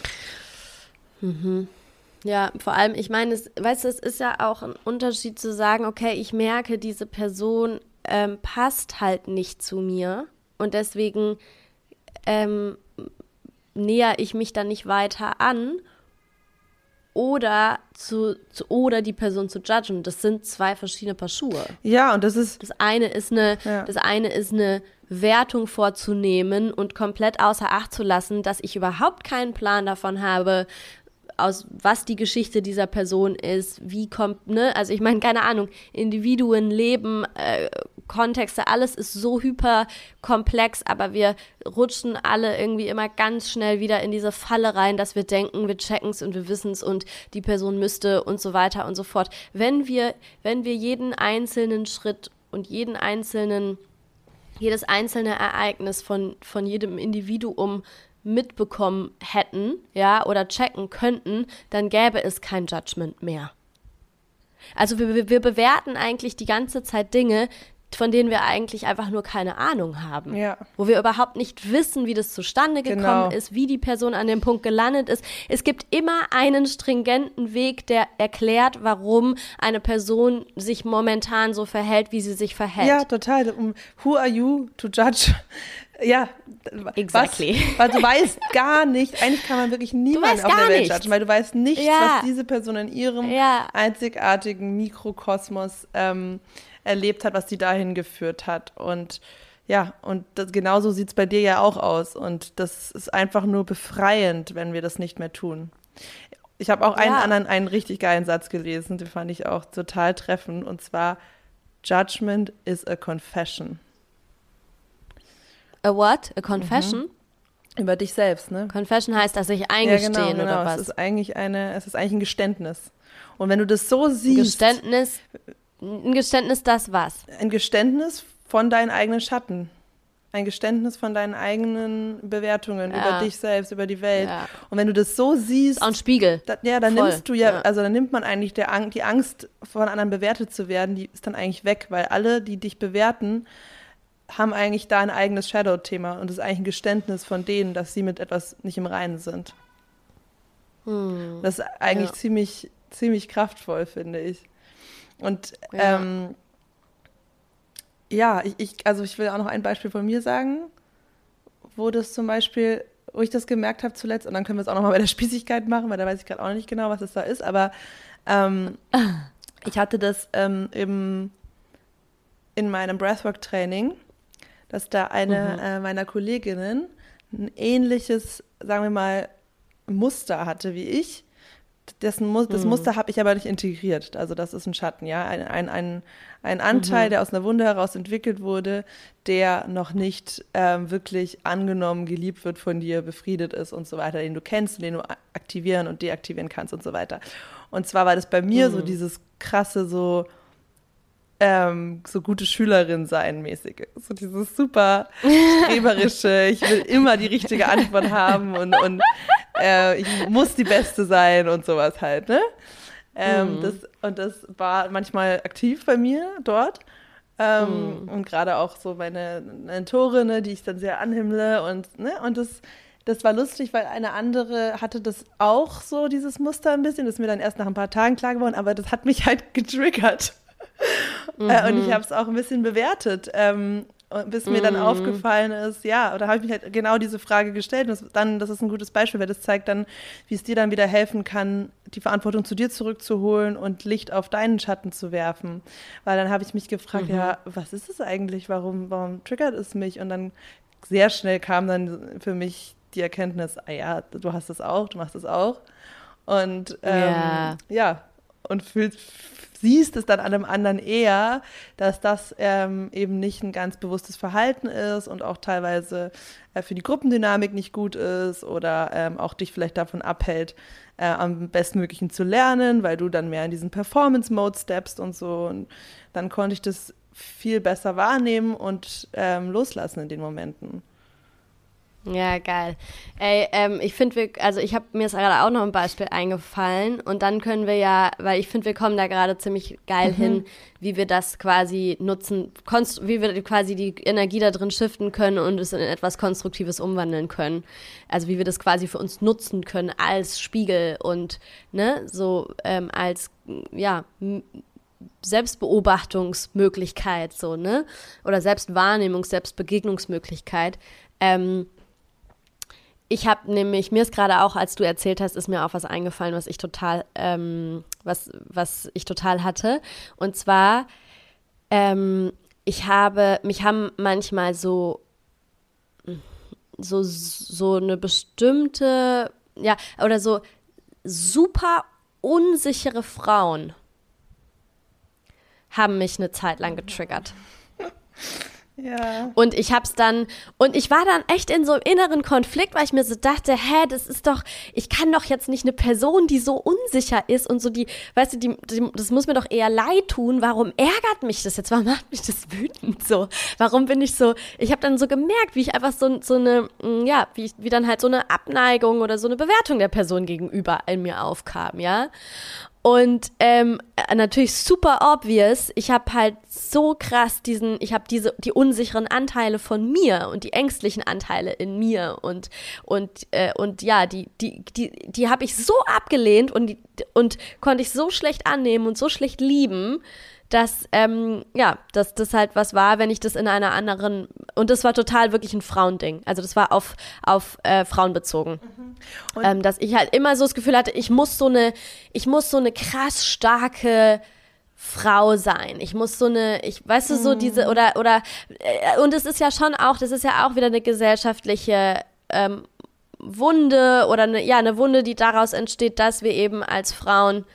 Mhm. Ja, vor allem, ich meine, es, weißt du, es ist ja auch ein Unterschied zu sagen, okay, ich merke, diese Person ähm, passt halt nicht zu mir und deswegen ähm, näher ich mich dann nicht weiter an oder zu, zu, oder die Person zu judgen. Das sind zwei verschiedene Paar Schuhe. Ja, und das ist das eine ist eine ja. das eine ist eine Wertung vorzunehmen und komplett außer Acht zu lassen, dass ich überhaupt keinen Plan davon habe, aus was die Geschichte dieser Person ist, wie kommt, ne? Also ich meine, keine Ahnung, Individuen, Leben, äh, Kontexte, alles ist so hyper komplex, aber wir rutschen alle irgendwie immer ganz schnell wieder in diese Falle rein, dass wir denken, wir checken es und wir wissen es und die Person müsste und so weiter und so fort. Wenn wir, wenn wir jeden einzelnen Schritt und jeden einzelnen, jedes einzelne Ereignis von, von jedem Individuum mitbekommen hätten, ja, oder checken könnten, dann gäbe es kein Judgment mehr. Also wir, wir bewerten eigentlich die ganze Zeit Dinge, von denen wir eigentlich einfach nur keine Ahnung haben. Ja. Wo wir überhaupt nicht wissen, wie das zustande gekommen genau. ist, wie die Person an dem Punkt gelandet ist. Es gibt immer einen stringenten Weg, der erklärt, warum eine Person sich momentan so verhält, wie sie sich verhält. Ja, total. Who are you to judge? Ja, exactly. Was, weil du weißt gar nicht, eigentlich kann man wirklich niemanden auf der Welt judgen, weil du weißt nicht, ja. was diese Person in ihrem ja. einzigartigen Mikrokosmos ähm, erlebt hat, was sie dahin geführt hat. Und ja, und das, genauso sieht es bei dir ja auch aus. Und das ist einfach nur befreiend, wenn wir das nicht mehr tun. Ich habe auch einen ja. anderen, einen richtig geilen Satz gelesen, den fand ich auch total treffend. Und zwar, Judgment is a confession. A what? A confession? Mhm. Über dich selbst, ne? Confession heißt, dass ich eingestehen ja, genau, genau. oder was? Es ist eigentlich eine, es ist eigentlich ein Geständnis. Und wenn du das so siehst. Geständnis, ein Geständnis, das was? Ein Geständnis von deinen eigenen Schatten. Ein Geständnis von deinen eigenen Bewertungen ja. über dich selbst, über die Welt. Ja. Und wenn du das so siehst. Auch ein Spiegel. Da, ja, dann Voll. nimmst du ja, ja, also dann nimmt man eigentlich der, die Angst, von anderen bewertet zu werden, die ist dann eigentlich weg, weil alle, die dich bewerten, haben eigentlich da ein eigenes Shadow-Thema und es ist eigentlich ein Geständnis von denen, dass sie mit etwas nicht im Reinen sind. Hm. Das ist eigentlich ziemlich, ziemlich kraftvoll, finde ich. Und ja, ähm, ja ich, ich, also ich will auch noch ein Beispiel von mir sagen, wo das zum Beispiel, wo ich das gemerkt habe zuletzt, und dann können wir es auch noch mal bei der Spießigkeit machen, weil da weiß ich gerade auch nicht genau, was es da ist, aber ähm, [laughs] ich hatte das ähm, im, in meinem Breathwork-Training dass da eine mhm. äh, meiner Kolleginnen ein ähnliches, sagen wir mal, Muster hatte wie ich. Dessen das mhm. Muster habe ich aber nicht integriert. Also das ist ein Schatten, ja. Ein, ein, ein, ein Anteil, mhm. der aus einer Wunde heraus entwickelt wurde, der noch nicht ähm, wirklich angenommen, geliebt wird von dir, befriedet ist und so weiter, den du kennst, den du aktivieren und deaktivieren kannst und so weiter. Und zwar war das bei mir mhm. so dieses krasse, so ähm, so gute Schülerin sein mäßig. So dieses super streberische, [laughs] ich will immer die richtige Antwort haben und, und äh, ich muss die Beste sein und sowas halt, ne? Ähm, mhm. das, und das war manchmal aktiv bei mir dort. Ähm, mhm. Und gerade auch so meine Mentorin, ne, die ich dann sehr anhimmle und, ne, und das, das war lustig, weil eine andere hatte das auch so, dieses Muster ein bisschen. Das ist mir dann erst nach ein paar Tagen klar geworden, aber das hat mich halt getriggert. Mhm. Äh, und ich mhm. habe es auch ein bisschen bewertet. Ähm, bis mir dann mhm. aufgefallen ist, ja, oder habe ich mich halt genau diese Frage gestellt. Und das, dann, das ist ein gutes Beispiel, weil das zeigt dann, wie es dir dann wieder helfen kann, die Verantwortung zu dir zurückzuholen und Licht auf deinen Schatten zu werfen. Weil dann habe ich mich gefragt, mhm. ja, was ist es eigentlich? Warum, warum triggert es mich? Und dann sehr schnell kam dann für mich die Erkenntnis, ah ja, du hast es auch, du machst es auch. Und ähm, yeah. ja, und fühlst, siehst es dann an einem anderen eher, dass das ähm, eben nicht ein ganz bewusstes Verhalten ist und auch teilweise äh, für die Gruppendynamik nicht gut ist oder ähm, auch dich vielleicht davon abhält, äh, am bestmöglichen zu lernen, weil du dann mehr in diesen Performance-Mode steppst und so. Und dann konnte ich das viel besser wahrnehmen und ähm, loslassen in den Momenten. Ja, geil. Ey, ähm, ich finde, wir, also ich habe mir ist gerade auch noch ein Beispiel eingefallen und dann können wir ja, weil ich finde, wir kommen da gerade ziemlich geil mhm. hin, wie wir das quasi nutzen, wie wir quasi die Energie da drin shiften können und es in etwas Konstruktives umwandeln können. Also wie wir das quasi für uns nutzen können als Spiegel und ne, so ähm, als ja Selbstbeobachtungsmöglichkeit, so, ne? Oder Selbstwahrnehmungs-, Selbstbegegnungsmöglichkeit. Ähm, ich habe nämlich, mir ist gerade auch, als du erzählt hast, ist mir auch was eingefallen, was ich total, ähm, was, was ich total hatte. Und zwar, ähm, ich habe, mich haben manchmal so, so, so eine bestimmte, ja, oder so super unsichere Frauen haben mich eine Zeit lang getriggert. [laughs] Und ich hab's dann, und ich war dann echt in so einem inneren Konflikt, weil ich mir so dachte, hä, das ist doch, ich kann doch jetzt nicht eine Person, die so unsicher ist und so die, weißt du, die, die das muss mir doch eher leid tun. Warum ärgert mich das jetzt? Warum macht mich das [laughs] wütend so? Warum bin ich so, ich habe dann so gemerkt, wie ich einfach so, so eine, mm, ja, wie, wie dann halt so eine Abneigung oder so eine Bewertung der Person gegenüber in mir aufkam, ja. Und ähm, äh, natürlich super obvious. Ich habe halt so krass diesen, ich habe diese die unsicheren Anteile von mir und die ängstlichen Anteile in mir und und äh, und ja, die die die die habe ich so abgelehnt und und konnte ich so schlecht annehmen und so schlecht lieben, dass, ähm, ja, dass das halt was war, wenn ich das in einer anderen, und das war total wirklich ein Frauending. Also das war auf, auf äh, Frauen bezogen. Mhm. Ähm, dass ich halt immer so das Gefühl hatte, ich muss so eine, ich muss so eine krass starke Frau sein. Ich muss so eine, ich weißt du so diese oder oder äh, und es ist ja schon auch, das ist ja auch wieder eine gesellschaftliche ähm, Wunde oder eine ja eine Wunde, die daraus entsteht, dass wir eben als Frauen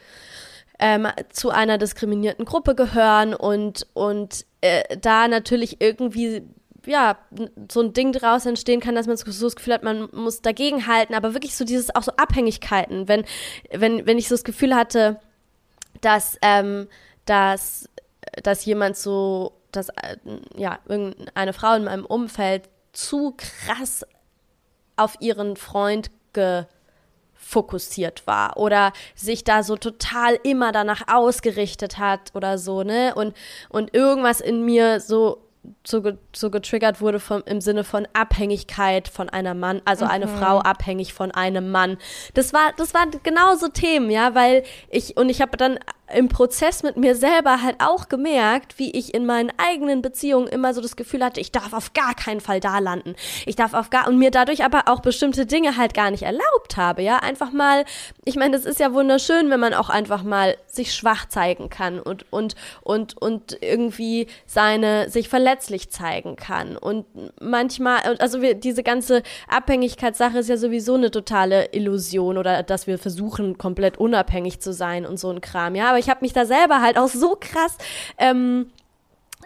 ähm, zu einer diskriminierten Gruppe gehören und und äh, da natürlich irgendwie ja, so ein Ding draus entstehen kann, dass man so das Gefühl hat, man muss dagegen halten, aber wirklich so dieses, auch so Abhängigkeiten, wenn, wenn, wenn ich so das Gefühl hatte, dass, ähm, dass, dass jemand so, dass, äh, ja, irgendeine Frau in meinem Umfeld zu krass auf ihren Freund gefokussiert war oder sich da so total immer danach ausgerichtet hat oder so, ne? Und, und irgendwas in mir so so, so getriggert wurde vom, im Sinne von Abhängigkeit von einer Mann, also mhm. eine Frau abhängig von einem Mann. Das war, das waren genauso Themen, ja, weil ich, und ich habe dann im Prozess mit mir selber halt auch gemerkt, wie ich in meinen eigenen Beziehungen immer so das Gefühl hatte, ich darf auf gar keinen Fall da landen. Ich darf auf gar, und mir dadurch aber auch bestimmte Dinge halt gar nicht erlaubt habe, ja, einfach mal, ich meine, das ist ja wunderschön, wenn man auch einfach mal sich schwach zeigen kann und, und, und, und irgendwie seine, sich verletzlich zeigen kann. Und manchmal, also wir, diese ganze Abhängigkeitssache ist ja sowieso eine totale Illusion oder dass wir versuchen, komplett unabhängig zu sein und so ein Kram, ja, aber ich habe mich da selber halt auch so krass ähm,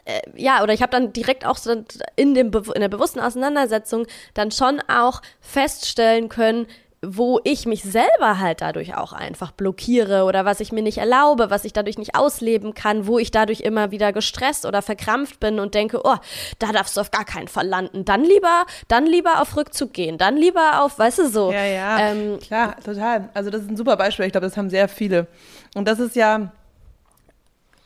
äh, ja, oder ich habe dann direkt auch so in, dem, in der bewussten Auseinandersetzung dann schon auch feststellen können, wo ich mich selber halt dadurch auch einfach blockiere oder was ich mir nicht erlaube, was ich dadurch nicht ausleben kann, wo ich dadurch immer wieder gestresst oder verkrampft bin und denke, oh, da darfst du auf gar keinen Fall landen. Dann lieber, dann lieber auf Rückzug gehen, dann lieber auf, weißt du so. Ja, ja, ähm, klar, total. Also das ist ein super Beispiel. Ich glaube, das haben sehr viele. Und das ist ja,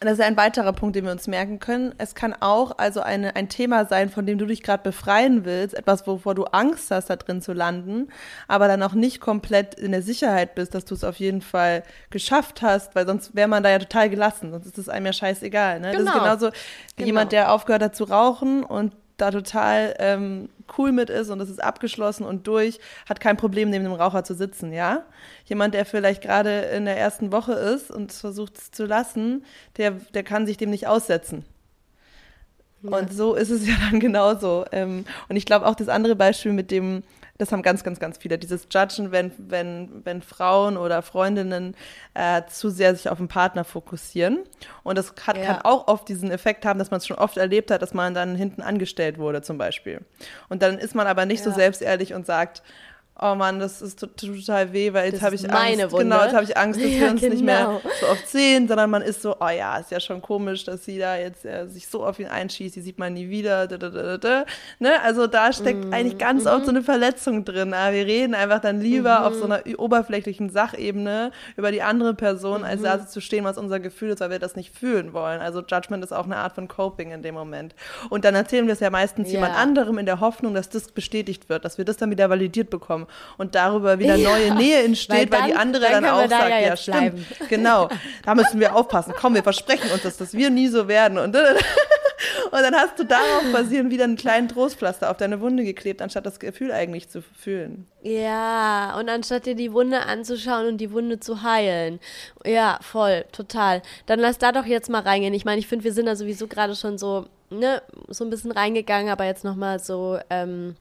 das ist ein weiterer Punkt, den wir uns merken können. Es kann auch also eine, ein Thema sein, von dem du dich gerade befreien willst, etwas, wovor du Angst hast, da drin zu landen, aber dann auch nicht komplett in der Sicherheit bist, dass du es auf jeden Fall geschafft hast, weil sonst wäre man da ja total gelassen, sonst ist es einem ja scheißegal. Ne? Genau. Das ist genau. genauso wie genau. jemand, der aufgehört hat zu rauchen und da total ähm, cool mit ist und es ist abgeschlossen und durch, hat kein Problem, neben dem Raucher zu sitzen, ja? Jemand, der vielleicht gerade in der ersten Woche ist und versucht es zu lassen, der, der kann sich dem nicht aussetzen. Ja. Und so ist es [laughs] ja dann genauso. Ähm, und ich glaube auch das andere Beispiel mit dem das haben ganz, ganz, ganz viele. Dieses Judgen, wenn, wenn, wenn Frauen oder Freundinnen äh, zu sehr sich auf den Partner fokussieren. Und das hat, ja. kann auch oft diesen Effekt haben, dass man es schon oft erlebt hat, dass man dann hinten angestellt wurde, zum Beispiel. Und dann ist man aber nicht ja. so selbstehrlich und sagt, oh Mann, das ist total weh, weil jetzt habe ich Angst. Wunde. Genau, jetzt habe ich Angst, dass [laughs] ja, wir uns genau. nicht mehr genau. so oft sehen, sondern man ist so, oh ja, ist ja schon komisch, dass sie da jetzt äh, sich so auf ihn einschießt, die sieht man nie wieder. Da, da, da, da. Ne? Also da steckt mm. eigentlich ganz mm oft so eine Verletzung drin. Aber wir reden einfach dann lieber mm auf so einer oberflächlichen Sachebene über die andere Person, mm als da mhm. zu stehen, was unser Gefühl ist, weil wir das nicht fühlen wollen. Also Judgment ist auch eine Art von Coping in dem Moment. Und dann erzählen wir es ja meistens ja. jemand anderem in der Hoffnung, dass das bestätigt wird, dass wir das dann wieder validiert bekommen und darüber wieder neue ja, Nähe entsteht, weil, dann, weil, die andere dann, dann auch da sagt, ja, ja stimmt, bleiben. [laughs] genau, da müssen wir aufpassen. Komm, wir versprechen uns, dass, dass wir nie so werden und [laughs] und dann hast du darauf basierend wieder einen kleinen Trostpflaster auf deine Wunde geklebt, anstatt das Gefühl eigentlich zu fühlen. Ja, und anstatt dir die Wunde anzuschauen und die Wunde zu heilen. Ja, voll, total. Dann lass da doch jetzt mal reingehen. Ich meine, ich finde, wir sind da sowieso gerade schon so, ne, so ein bisschen reingegangen, aber jetzt nochmal so, ähm,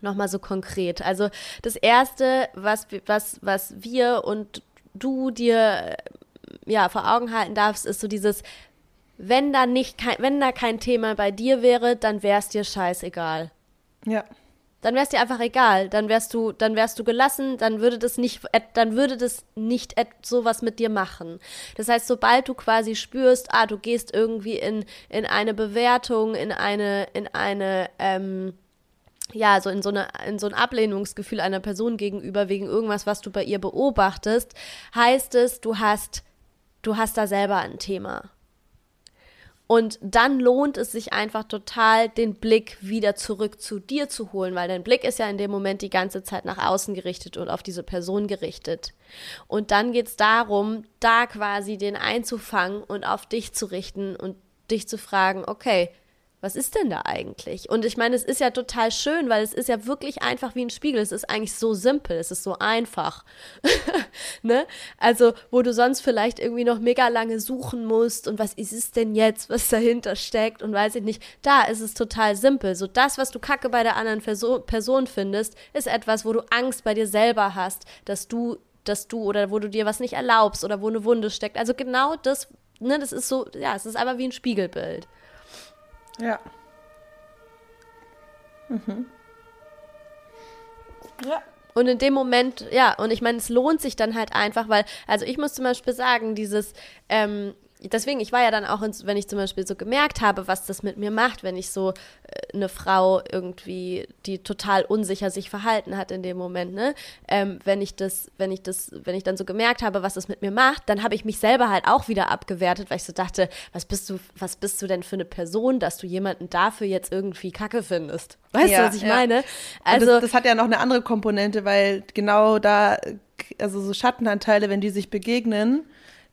nochmal so konkret. Also das Erste, was, was, was wir und du dir ja vor Augen halten darfst, ist so dieses, wenn da nicht kein, wenn da kein Thema bei dir wäre, dann wäre es dir scheißegal. Ja. Dann wäre es dir einfach egal. Dann wärst du, dann wärst du gelassen, dann würde das nicht, dann würde das nicht sowas mit dir machen. Das heißt, sobald du quasi spürst, ah, du gehst irgendwie in, in eine Bewertung, in eine, in eine, ähm, ja, so in so, eine, in so ein Ablehnungsgefühl einer Person gegenüber wegen irgendwas, was du bei ihr beobachtest, heißt es, du hast, du hast da selber ein Thema. Und dann lohnt es sich einfach total, den Blick wieder zurück zu dir zu holen, weil dein Blick ist ja in dem Moment die ganze Zeit nach außen gerichtet und auf diese Person gerichtet. Und dann geht es darum, da quasi den einzufangen und auf dich zu richten und dich zu fragen, okay, was ist denn da eigentlich? Und ich meine, es ist ja total schön, weil es ist ja wirklich einfach wie ein Spiegel. Es ist eigentlich so simpel, es ist so einfach. [laughs] ne? Also, wo du sonst vielleicht irgendwie noch mega lange suchen musst und was ist es denn jetzt, was dahinter steckt und weiß ich nicht. Da ist es total simpel. So das, was du kacke bei der anderen Person findest, ist etwas, wo du Angst bei dir selber hast, dass du dass du oder wo du dir was nicht erlaubst oder wo eine Wunde steckt. Also genau das, ne, das ist so, ja, es ist einfach wie ein Spiegelbild. Ja. Mhm. Ja. Und in dem Moment, ja, und ich meine, es lohnt sich dann halt einfach, weil, also ich muss zum Beispiel sagen, dieses, ähm, deswegen, ich war ja dann auch, wenn ich zum Beispiel so gemerkt habe, was das mit mir macht, wenn ich so äh, eine Frau irgendwie, die total unsicher sich verhalten hat in dem Moment, ne, ähm, wenn ich das, wenn ich das, wenn ich dann so gemerkt habe, was das mit mir macht, dann habe ich mich selber halt auch wieder abgewertet, weil ich so dachte, was bist du, was bist du denn für eine Person, dass du jemanden dafür jetzt irgendwie Kacke findest? Weißt ja, du, was ich ja. meine? Also das, das hat ja noch eine andere Komponente, weil genau da, also so Schattenanteile, wenn die sich begegnen,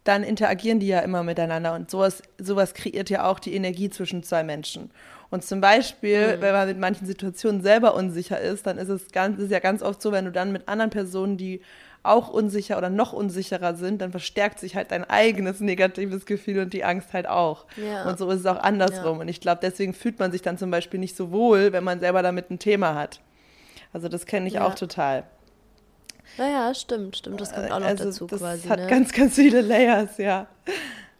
dann interagieren die ja immer miteinander und sowas, sowas kreiert ja auch die Energie zwischen zwei Menschen. Und zum Beispiel, mhm. wenn man mit manchen Situationen selber unsicher ist, dann ist es ganz, ist ja ganz oft so, wenn du dann mit anderen Personen, die auch unsicher oder noch unsicherer sind, dann verstärkt sich halt dein eigenes negatives Gefühl und die Angst halt auch. Ja. Und so ist es auch andersrum. Ja. Und ich glaube, deswegen fühlt man sich dann zum Beispiel nicht so wohl, wenn man selber damit ein Thema hat. Also das kenne ich ja. auch total. Naja, stimmt, stimmt. Das kommt auch noch also dazu das quasi. Hat ne? ganz, ganz viele Layers, ja.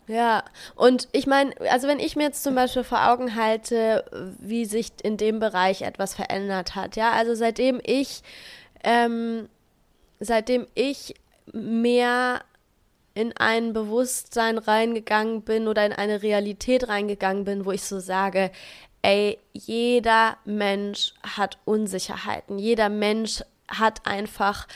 Ja, und ich meine, also wenn ich mir jetzt zum Beispiel vor Augen halte, wie sich in dem Bereich etwas verändert hat, ja, also seitdem ich, ähm, seitdem ich mehr in ein Bewusstsein reingegangen bin oder in eine Realität reingegangen bin, wo ich so sage, ey, jeder Mensch hat Unsicherheiten, jeder Mensch hat einfach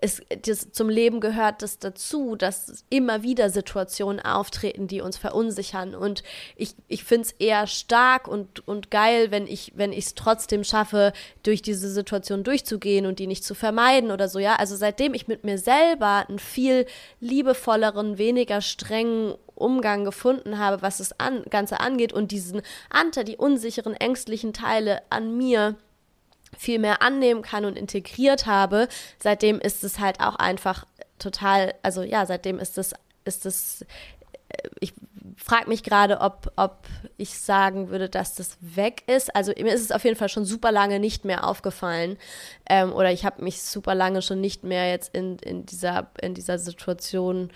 es, das, zum Leben gehört das dazu, dass immer wieder Situationen auftreten, die uns verunsichern. Und ich, ich finde es eher stark und, und geil, wenn ich wenn es trotzdem schaffe, durch diese Situation durchzugehen und die nicht zu vermeiden oder so. Ja, also seitdem ich mit mir selber einen viel liebevolleren, weniger strengen Umgang gefunden habe, was das an, Ganze angeht und diesen Ante, die unsicheren, ängstlichen Teile an mir viel mehr annehmen kann und integriert habe, seitdem ist es halt auch einfach total, also ja, seitdem ist es, ist es, äh, ich frage mich gerade, ob, ob ich sagen würde, dass das weg ist. Also mir ist es auf jeden Fall schon super lange nicht mehr aufgefallen. Ähm, oder ich habe mich super lange schon nicht mehr jetzt in, in, dieser, in dieser Situation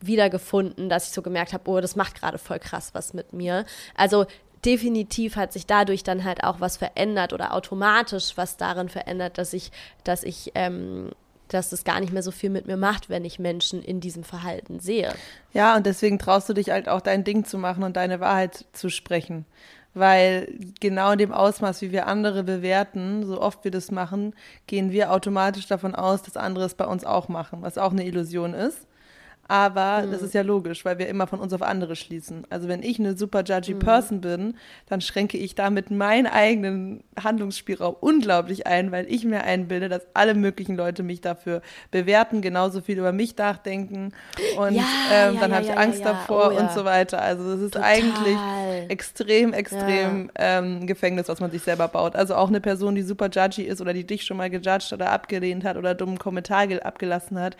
wiedergefunden, dass ich so gemerkt habe, oh, das macht gerade voll krass was mit mir. Also definitiv hat sich dadurch dann halt auch was verändert oder automatisch was darin verändert, dass ich, dass ich, ähm, dass es gar nicht mehr so viel mit mir macht, wenn ich Menschen in diesem Verhalten sehe. Ja, und deswegen traust du dich halt auch dein Ding zu machen und deine Wahrheit zu sprechen. Weil genau in dem Ausmaß, wie wir andere bewerten, so oft wir das machen, gehen wir automatisch davon aus, dass andere es bei uns auch machen, was auch eine Illusion ist. Aber mhm. das ist ja logisch, weil wir immer von uns auf andere schließen. Also wenn ich eine super judgy mhm. Person bin, dann schränke ich damit meinen eigenen Handlungsspielraum unglaublich ein, weil ich mir einbilde, dass alle möglichen Leute mich dafür bewerten, genauso viel über mich nachdenken. Und ja, ähm, ja, dann ja, habe ich Angst davor oh, und so weiter. Also das ist Total. eigentlich extrem, extrem ähm, Gefängnis, was man sich selber baut. Also auch eine Person, die super judgy ist oder die dich schon mal gejudged oder abgelehnt hat oder dummen Kommentar abgelassen hat,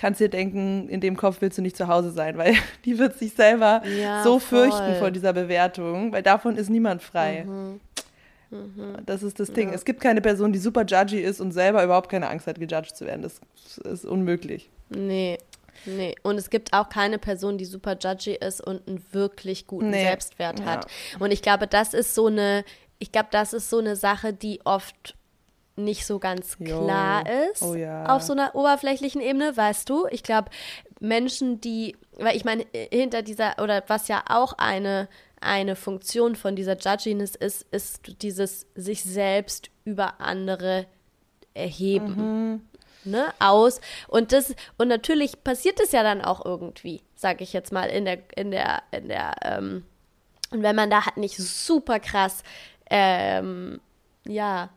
kannst dir denken, in dem Kopf willst du nicht zu Hause sein, weil [laughs] die wird sich selber ja, so voll. fürchten vor dieser Bewertung, weil davon ist niemand frei. Mhm. Mhm. Das ist das Ding. Ja. Es gibt keine Person, die super judgy ist und selber überhaupt keine Angst hat, gejudged zu werden. Das ist unmöglich. Nee. Nee, und es gibt auch keine Person, die super judgy ist und einen wirklich guten nee. Selbstwert hat. Ja. Und ich glaube, das ist so eine, ich glaube, das ist so eine Sache, die oft nicht so ganz klar jo. ist oh, ja. auf so einer oberflächlichen Ebene, weißt du? Ich glaube, Menschen, die, weil ich meine, hinter dieser, oder was ja auch eine, eine Funktion von dieser Judginess ist, ist dieses sich selbst über andere erheben. Mhm. Ne, aus und das und natürlich passiert es ja dann auch irgendwie, sage ich jetzt mal in der in der in der ähm, und wenn man da halt nicht super krass ähm, ja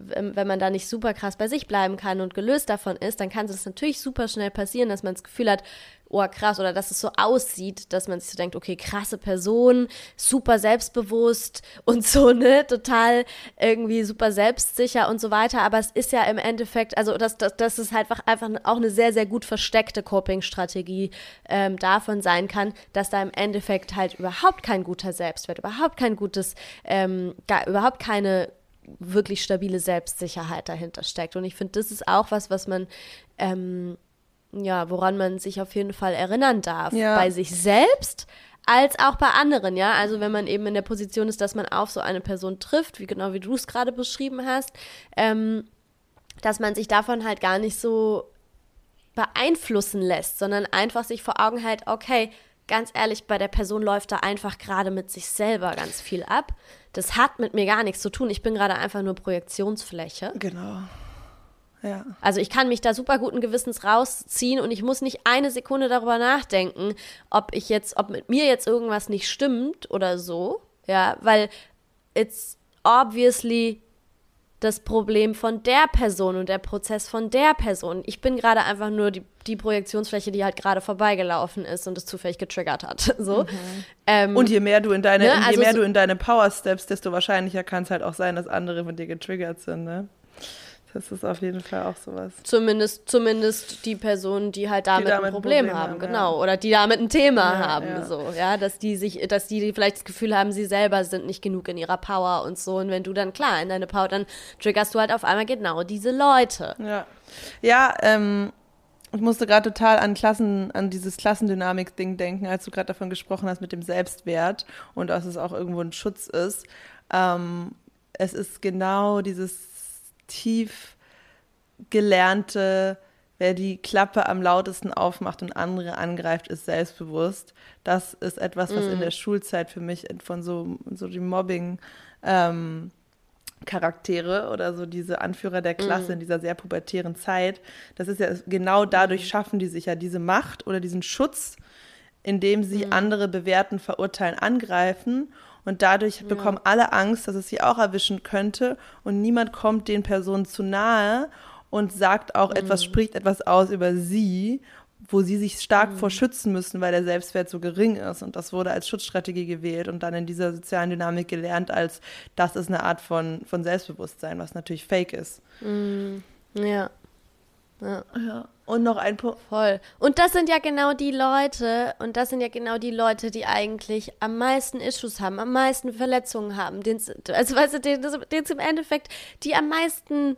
wenn man da nicht super krass bei sich bleiben kann und gelöst davon ist, dann kann es natürlich super schnell passieren, dass man das Gefühl hat, oh krass, oder dass es so aussieht, dass man sich so denkt, okay, krasse Person, super selbstbewusst [laughs] und so, ne, total irgendwie super selbstsicher und so weiter. Aber es ist ja im Endeffekt, also das, das, das ist halt einfach auch eine sehr, sehr gut versteckte Coping-Strategie ähm, davon sein kann, dass da im Endeffekt halt überhaupt kein guter Selbstwert, überhaupt kein gutes, ähm, gar, überhaupt keine wirklich stabile Selbstsicherheit dahinter steckt. Und ich finde, das ist auch was, was man ähm, ja, woran man sich auf jeden Fall erinnern darf. Ja. Bei sich selbst als auch bei anderen, ja. Also wenn man eben in der Position ist, dass man auf so eine Person trifft, wie genau wie du es gerade beschrieben hast, ähm, dass man sich davon halt gar nicht so beeinflussen lässt, sondern einfach sich vor Augen hält, okay, ganz ehrlich, bei der Person läuft da einfach gerade mit sich selber ganz viel ab. Das hat mit mir gar nichts zu tun. Ich bin gerade einfach nur Projektionsfläche. Genau. Ja. Also ich kann mich da super guten Gewissens rausziehen und ich muss nicht eine Sekunde darüber nachdenken, ob ich jetzt, ob mit mir jetzt irgendwas nicht stimmt oder so. Ja, weil it's obviously das Problem von der Person und der Prozess von der Person. Ich bin gerade einfach nur die, die Projektionsfläche, die halt gerade vorbeigelaufen ist und es zufällig getriggert hat. [laughs] So. Mhm. Ähm, und je mehr du in deine, ne? je also mehr so du in deine Power steps, desto wahrscheinlicher kann es halt auch sein, dass andere von dir getriggert sind, ne? Das ist auf jeden Fall auch sowas. Zumindest, zumindest die Personen, die halt damit, die damit ein Problem, Problem haben, haben, genau. Ja. Oder die damit ein Thema ja, haben, ja. so, ja, dass die sich, dass die vielleicht das Gefühl haben, sie selber sind nicht genug in ihrer Power und so. Und wenn du dann klar in deine Power, dann triggerst du halt auf einmal genau diese Leute. Ja. Ja, ähm, ich musste gerade total an Klassen, an dieses Klassendynamik-Ding denken, als du gerade davon gesprochen hast mit dem Selbstwert und dass es auch irgendwo ein Schutz ist. Ähm, es ist genau dieses tief gelernte, wer die Klappe am lautesten aufmacht und andere angreift, ist selbstbewusst. Das ist etwas, was mm. in der Schulzeit für mich von so, so die Mobbing ähm, Charaktere oder so diese Anführer der Klasse mm. in dieser sehr pubertären Zeit, das ist ja genau dadurch mm. schaffen die sich ja diese Macht oder diesen Schutz, indem sie mm. andere bewerten, verurteilen, angreifen und dadurch ja. bekommen alle Angst, dass es sie auch erwischen könnte. Und niemand kommt den Personen zu nahe und sagt auch mhm. etwas, spricht etwas aus über sie, wo sie sich stark mhm. vor schützen müssen, weil der Selbstwert so gering ist. Und das wurde als Schutzstrategie gewählt und dann in dieser sozialen Dynamik gelernt, als das ist eine Art von, von Selbstbewusstsein, was natürlich fake ist. Mhm. Ja. Ja. ja. Und noch ein Punkt. Voll. Und das sind ja genau die Leute, und das sind ja genau die Leute, die eigentlich am meisten Issues haben, am meisten Verletzungen haben. Den's, also, weißt du, den, den im Endeffekt, die am meisten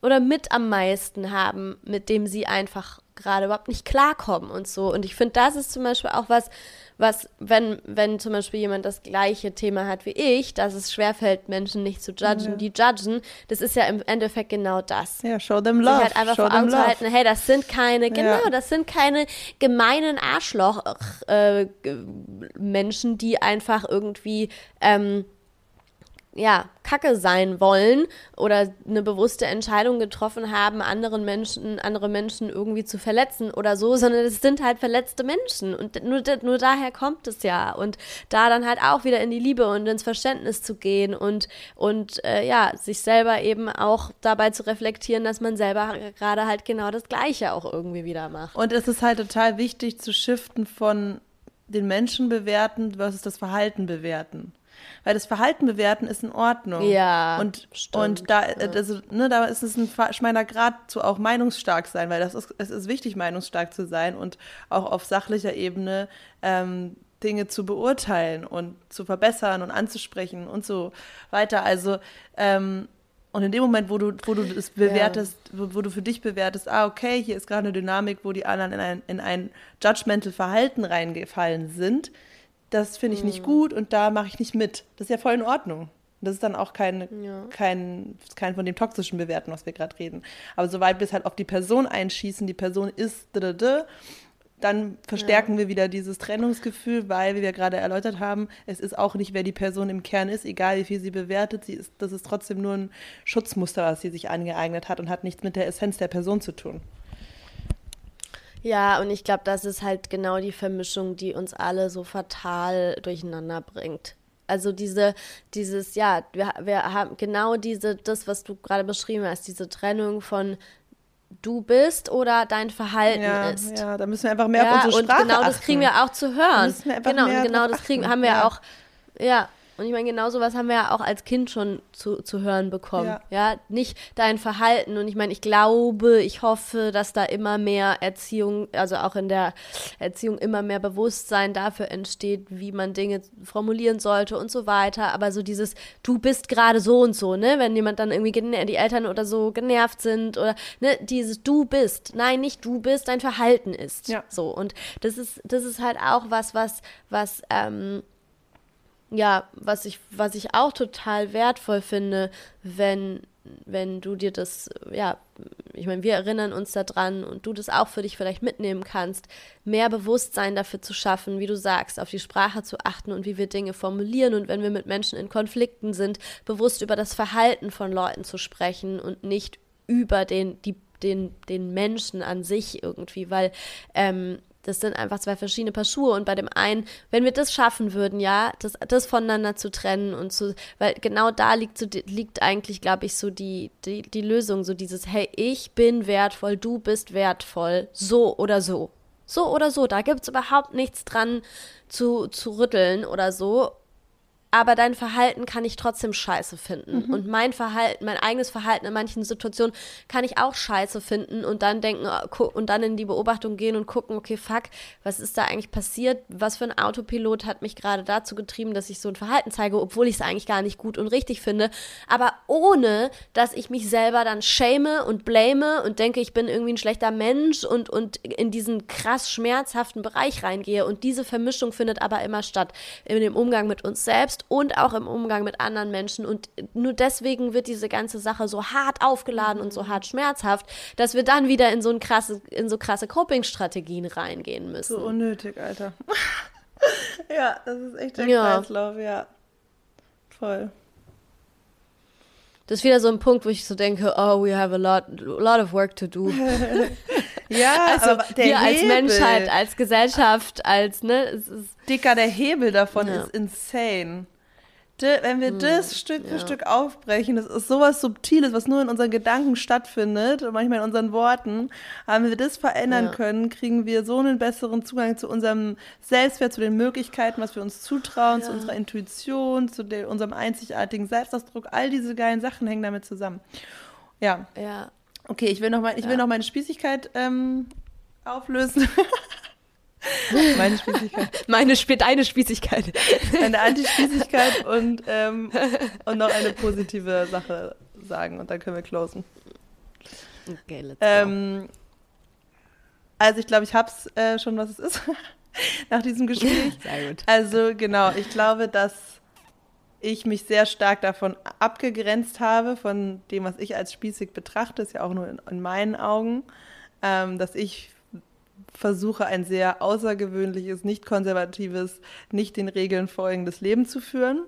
oder mit am meisten haben, mit dem sie einfach gerade überhaupt nicht klarkommen und so. Und ich finde, das ist zum Beispiel auch was, was, wenn, wenn zum Beispiel jemand das gleiche Thema hat wie ich, dass es schwerfällt, Menschen nicht zu judgen, ja. die judgen, das ist ja im Endeffekt genau das. Ja, show them love. Sich halt einfach show vor Augen zu halten, hey, das sind keine, genau, ja. das sind keine gemeinen Arschloch-Menschen, äh, die einfach irgendwie ähm, ja, Kacke sein wollen oder eine bewusste Entscheidung getroffen haben, anderen Menschen, andere Menschen irgendwie zu verletzen oder so, sondern es sind halt verletzte Menschen und nur, nur daher kommt es ja und da dann halt auch wieder in die Liebe und ins Verständnis zu gehen und, und äh, ja, sich selber eben auch dabei zu reflektieren, dass man selber gerade halt genau das Gleiche auch irgendwie wieder macht. Und es ist halt total wichtig zu shiften von den Menschen bewerten versus das Verhalten bewerten weil das Verhalten bewerten ist in Ordnung. Ja. Und, stimmt, und da, ja. also, ne, da ist es ein schmaler Grad zu auch meinungsstark sein, weil das ist, es ist wichtig, meinungsstark zu sein und auch auf sachlicher Ebene ähm, Dinge zu beurteilen und zu verbessern und anzusprechen und so weiter. Also, ähm, und in dem Moment, wo du, wo du das bewertest, ja. wo, wo, du für dich bewertest, ah, okay, hier ist gerade eine Dynamik, wo die anderen in ein, in ein judgmental Verhalten reingefallen sind, das finde ich nicht mhm. gut und da mache ich nicht mit. Das ist ja voll in Ordnung. Das ist dann auch kein, ja. kein, kein von dem toxischen Bewerten, was wir gerade reden. Aber sobald wir es halt auf die Person einschießen, die Person ist, dann verstärken ja. wir wieder dieses Trennungsgefühl, weil, wie wir gerade erläutert haben, es ist auch nicht, wer die Person im Kern ist, egal wie viel sie bewertet, sie ist, das ist trotzdem nur ein Schutzmuster, was sie sich angeeignet hat und hat nichts mit der Essenz der Person zu tun. Ja, und ich glaube, das ist halt genau die Vermischung, die uns alle so fatal durcheinander bringt. Also diese, dieses, ja, wir, wir haben genau diese, das, was du gerade beschrieben hast, diese Trennung von du bist oder dein Verhalten ja, ist. Ja, da müssen wir einfach mehr ja, auf unsere Sprache und genau achten. das kriegen wir auch zu hören. genau, genau das kriegen, haben wir ja. auch, ja, und ich meine, genau sowas haben wir ja auch als Kind schon zu, zu hören bekommen. Ja. ja, nicht dein Verhalten. Und ich meine, ich glaube, ich hoffe, dass da immer mehr Erziehung, also auch in der Erziehung immer mehr Bewusstsein dafür entsteht, wie man Dinge formulieren sollte und so weiter. Aber so dieses, du bist gerade so und so, ne? Wenn jemand dann irgendwie die Eltern oder so genervt sind oder ne, dieses du bist. Nein, nicht du bist, dein Verhalten ist. Ja. So. Und das ist, das ist halt auch was, was, was, ähm, ja, was ich, was ich auch total wertvoll finde, wenn, wenn du dir das, ja, ich meine, wir erinnern uns daran und du das auch für dich vielleicht mitnehmen kannst, mehr Bewusstsein dafür zu schaffen, wie du sagst, auf die Sprache zu achten und wie wir Dinge formulieren und wenn wir mit Menschen in Konflikten sind, bewusst über das Verhalten von Leuten zu sprechen und nicht über den, die, den, den Menschen an sich irgendwie, weil ähm, das sind einfach zwei verschiedene Paar Schuhe. Und bei dem einen, wenn wir das schaffen würden, ja, das, das voneinander zu trennen und zu, weil genau da liegt so, liegt eigentlich, glaube ich, so die, die, die Lösung, so dieses, hey, ich bin wertvoll, du bist wertvoll, so oder so. So oder so, da gibt es überhaupt nichts dran zu, zu rütteln oder so aber dein Verhalten kann ich trotzdem scheiße finden. Mhm. Und mein Verhalten, mein eigenes Verhalten in manchen Situationen kann ich auch scheiße finden und dann denken äh, und dann in die Beobachtung gehen und gucken, okay, fuck, was ist da eigentlich passiert? Was für ein Autopilot hat mich gerade dazu getrieben, dass ich so ein Verhalten zeige, obwohl ich es eigentlich gar nicht gut und richtig finde. Aber ohne, dass ich mich selber dann schäme und blame und denke, ich bin irgendwie ein schlechter Mensch und, und in diesen krass schmerzhaften Bereich reingehe. Und diese Vermischung findet aber immer statt in dem Umgang mit uns selbst und auch im Umgang mit anderen Menschen. Und nur deswegen wird diese ganze Sache so hart aufgeladen und so hart schmerzhaft, dass wir dann wieder in so, ein krasse, in so krasse Coping-Strategien reingehen müssen. So unnötig, Alter. [laughs] ja, das ist echt der ja. Kreislauf, ja. Voll. Das ist wieder so ein Punkt, wo ich so denke, oh, we have a lot, a lot of work to do. [laughs] ja, [laughs] also aber der wir Hebel, als Menschheit, als Gesellschaft, als, ne, es ist, Dicker, der Hebel davon ja. ist insane wenn wir hm, das Stück für ja. Stück aufbrechen, das ist sowas Subtiles, was nur in unseren Gedanken stattfindet und manchmal in unseren Worten, aber wenn wir das verändern ja. können, kriegen wir so einen besseren Zugang zu unserem Selbstwert, zu den Möglichkeiten, was wir uns zutrauen, ja. zu unserer Intuition, zu der, unserem einzigartigen Selbstausdruck. All diese geilen Sachen hängen damit zusammen. Ja. Ja. Okay, ich will noch, mal, ich will noch meine Spießigkeit ähm, auflösen. [laughs] [laughs] Meine Spießigkeit. Meine Sp deine Spießigkeit. [laughs] Eine Antispießigkeit [laughs] und, ähm, und noch eine positive Sache sagen und dann können wir closen. Okay, let's ähm, go. Also ich glaube, ich hab's äh, schon, was es ist nach diesem Gespräch. Sehr gut. Also genau, ich glaube, dass ich mich sehr stark davon abgegrenzt habe, von dem, was ich als spießig betrachte, ist ja auch nur in, in meinen Augen, ähm, dass ich versuche, ein sehr außergewöhnliches, nicht konservatives, nicht den Regeln folgendes Leben zu führen.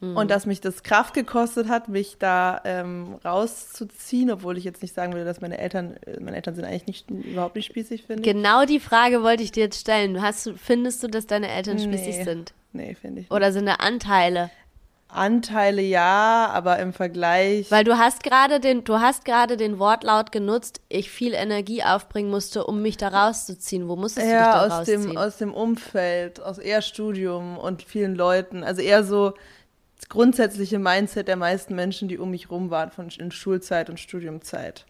Mhm. Und dass mich das Kraft gekostet hat, mich da ähm, rauszuziehen, obwohl ich jetzt nicht sagen würde, dass meine Eltern, äh, meine Eltern sind eigentlich nicht, überhaupt nicht spießig, finde Genau die Frage wollte ich dir jetzt stellen. Hast, findest du, dass deine Eltern spießig nee. sind? Nee, finde ich nicht. Oder sind da Anteile? Anteile ja, aber im Vergleich. Weil du hast gerade den, du hast gerade den Wortlaut genutzt, ich viel Energie aufbringen musste, um mich da rauszuziehen. Wo musstest ja, du dich da aus rausziehen? Dem, aus dem Umfeld, aus eher Studium und vielen Leuten. Also eher so das grundsätzliche Mindset der meisten Menschen, die um mich rum waren, von in Schulzeit und Studiumzeit.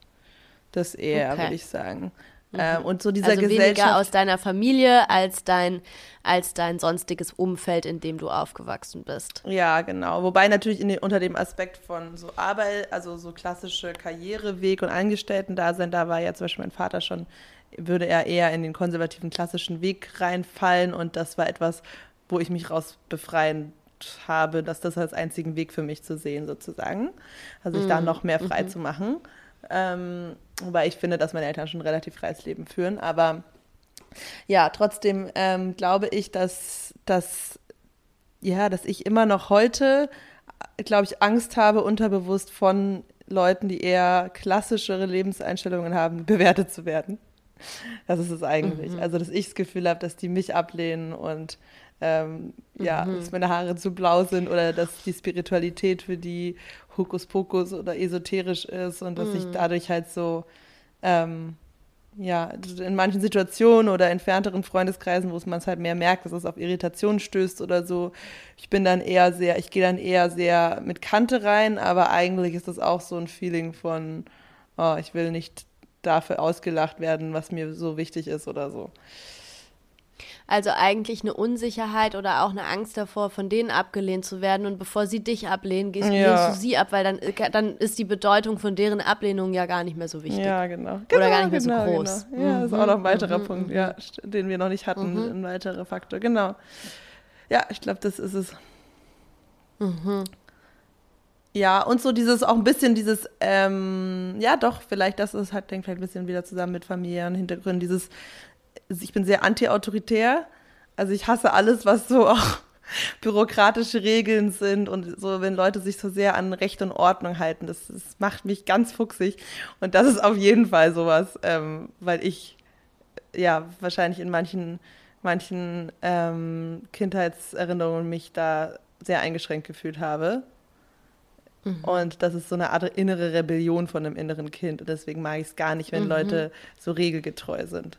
Das eher, okay. würde ich sagen. Mhm. Ähm, und so dieser also Gesellschaft. weniger aus deiner Familie als dein, als dein sonstiges Umfeld, in dem du aufgewachsen bist. Ja, genau. Wobei natürlich den, unter dem Aspekt von so Arbeit, also so klassische Karriereweg und Angestellten-Dasein, da war ja zum Beispiel mein Vater schon, würde er eher in den konservativen klassischen Weg reinfallen und das war etwas, wo ich mich raus befreien habe, dass das als einzigen Weg für mich zu sehen sozusagen. Also sich mhm. da noch mehr frei mhm. zu machen. Ähm, wobei ich finde, dass meine Eltern schon ein relativ freies Leben führen. Aber ja, trotzdem ähm, glaube ich, dass, dass, ja, dass ich immer noch heute, glaube ich, Angst habe, unterbewusst von Leuten, die eher klassischere Lebenseinstellungen haben, [laughs] bewertet zu werden. Das ist es eigentlich. Mhm. Also, dass ich das Gefühl habe, dass die mich ablehnen und ähm, ja, mhm. dass meine Haare zu blau sind oder dass die Spiritualität für die Hokuspokus oder esoterisch ist und dass mhm. ich dadurch halt so, ähm, ja, in manchen Situationen oder entfernteren Freundeskreisen, wo es man es halt mehr merkt, dass es auf Irritation stößt oder so. Ich bin dann eher sehr, ich gehe dann eher sehr mit Kante rein, aber eigentlich ist das auch so ein Feeling von, oh, ich will nicht dafür ausgelacht werden, was mir so wichtig ist oder so. Also eigentlich eine Unsicherheit oder auch eine Angst davor, von denen abgelehnt zu werden. Und bevor sie dich ablehnen, gehst, ja. du sie ab, weil dann, äh, dann ist die Bedeutung von deren Ablehnung ja gar nicht mehr so wichtig. Ja, genau. genau oder gar nicht mehr genau, so groß. Genau. Ja, mhm. ist auch noch ein weiterer mhm. Punkt, ja, mhm. den wir noch nicht hatten, mhm. ein weiterer Faktor. Genau. Ja, ich glaube, das ist es. Mhm. Ja, und so dieses, auch ein bisschen dieses, ähm, ja doch, vielleicht, das ist halt, denkt vielleicht ein bisschen wieder zusammen mit familiären Hintergründen, dieses ich bin sehr anti-autoritär. Also ich hasse alles, was so auch [laughs] bürokratische Regeln sind und so, wenn Leute sich so sehr an Recht und Ordnung halten. Das, das macht mich ganz fuchsig. Und das ist auf jeden Fall sowas, ähm, weil ich ja wahrscheinlich in manchen, manchen ähm, Kindheitserinnerungen mich da sehr eingeschränkt gefühlt habe. Mhm. Und das ist so eine Art innere Rebellion von einem inneren Kind. Und deswegen mag ich es gar nicht, wenn mhm. Leute so regelgetreu sind.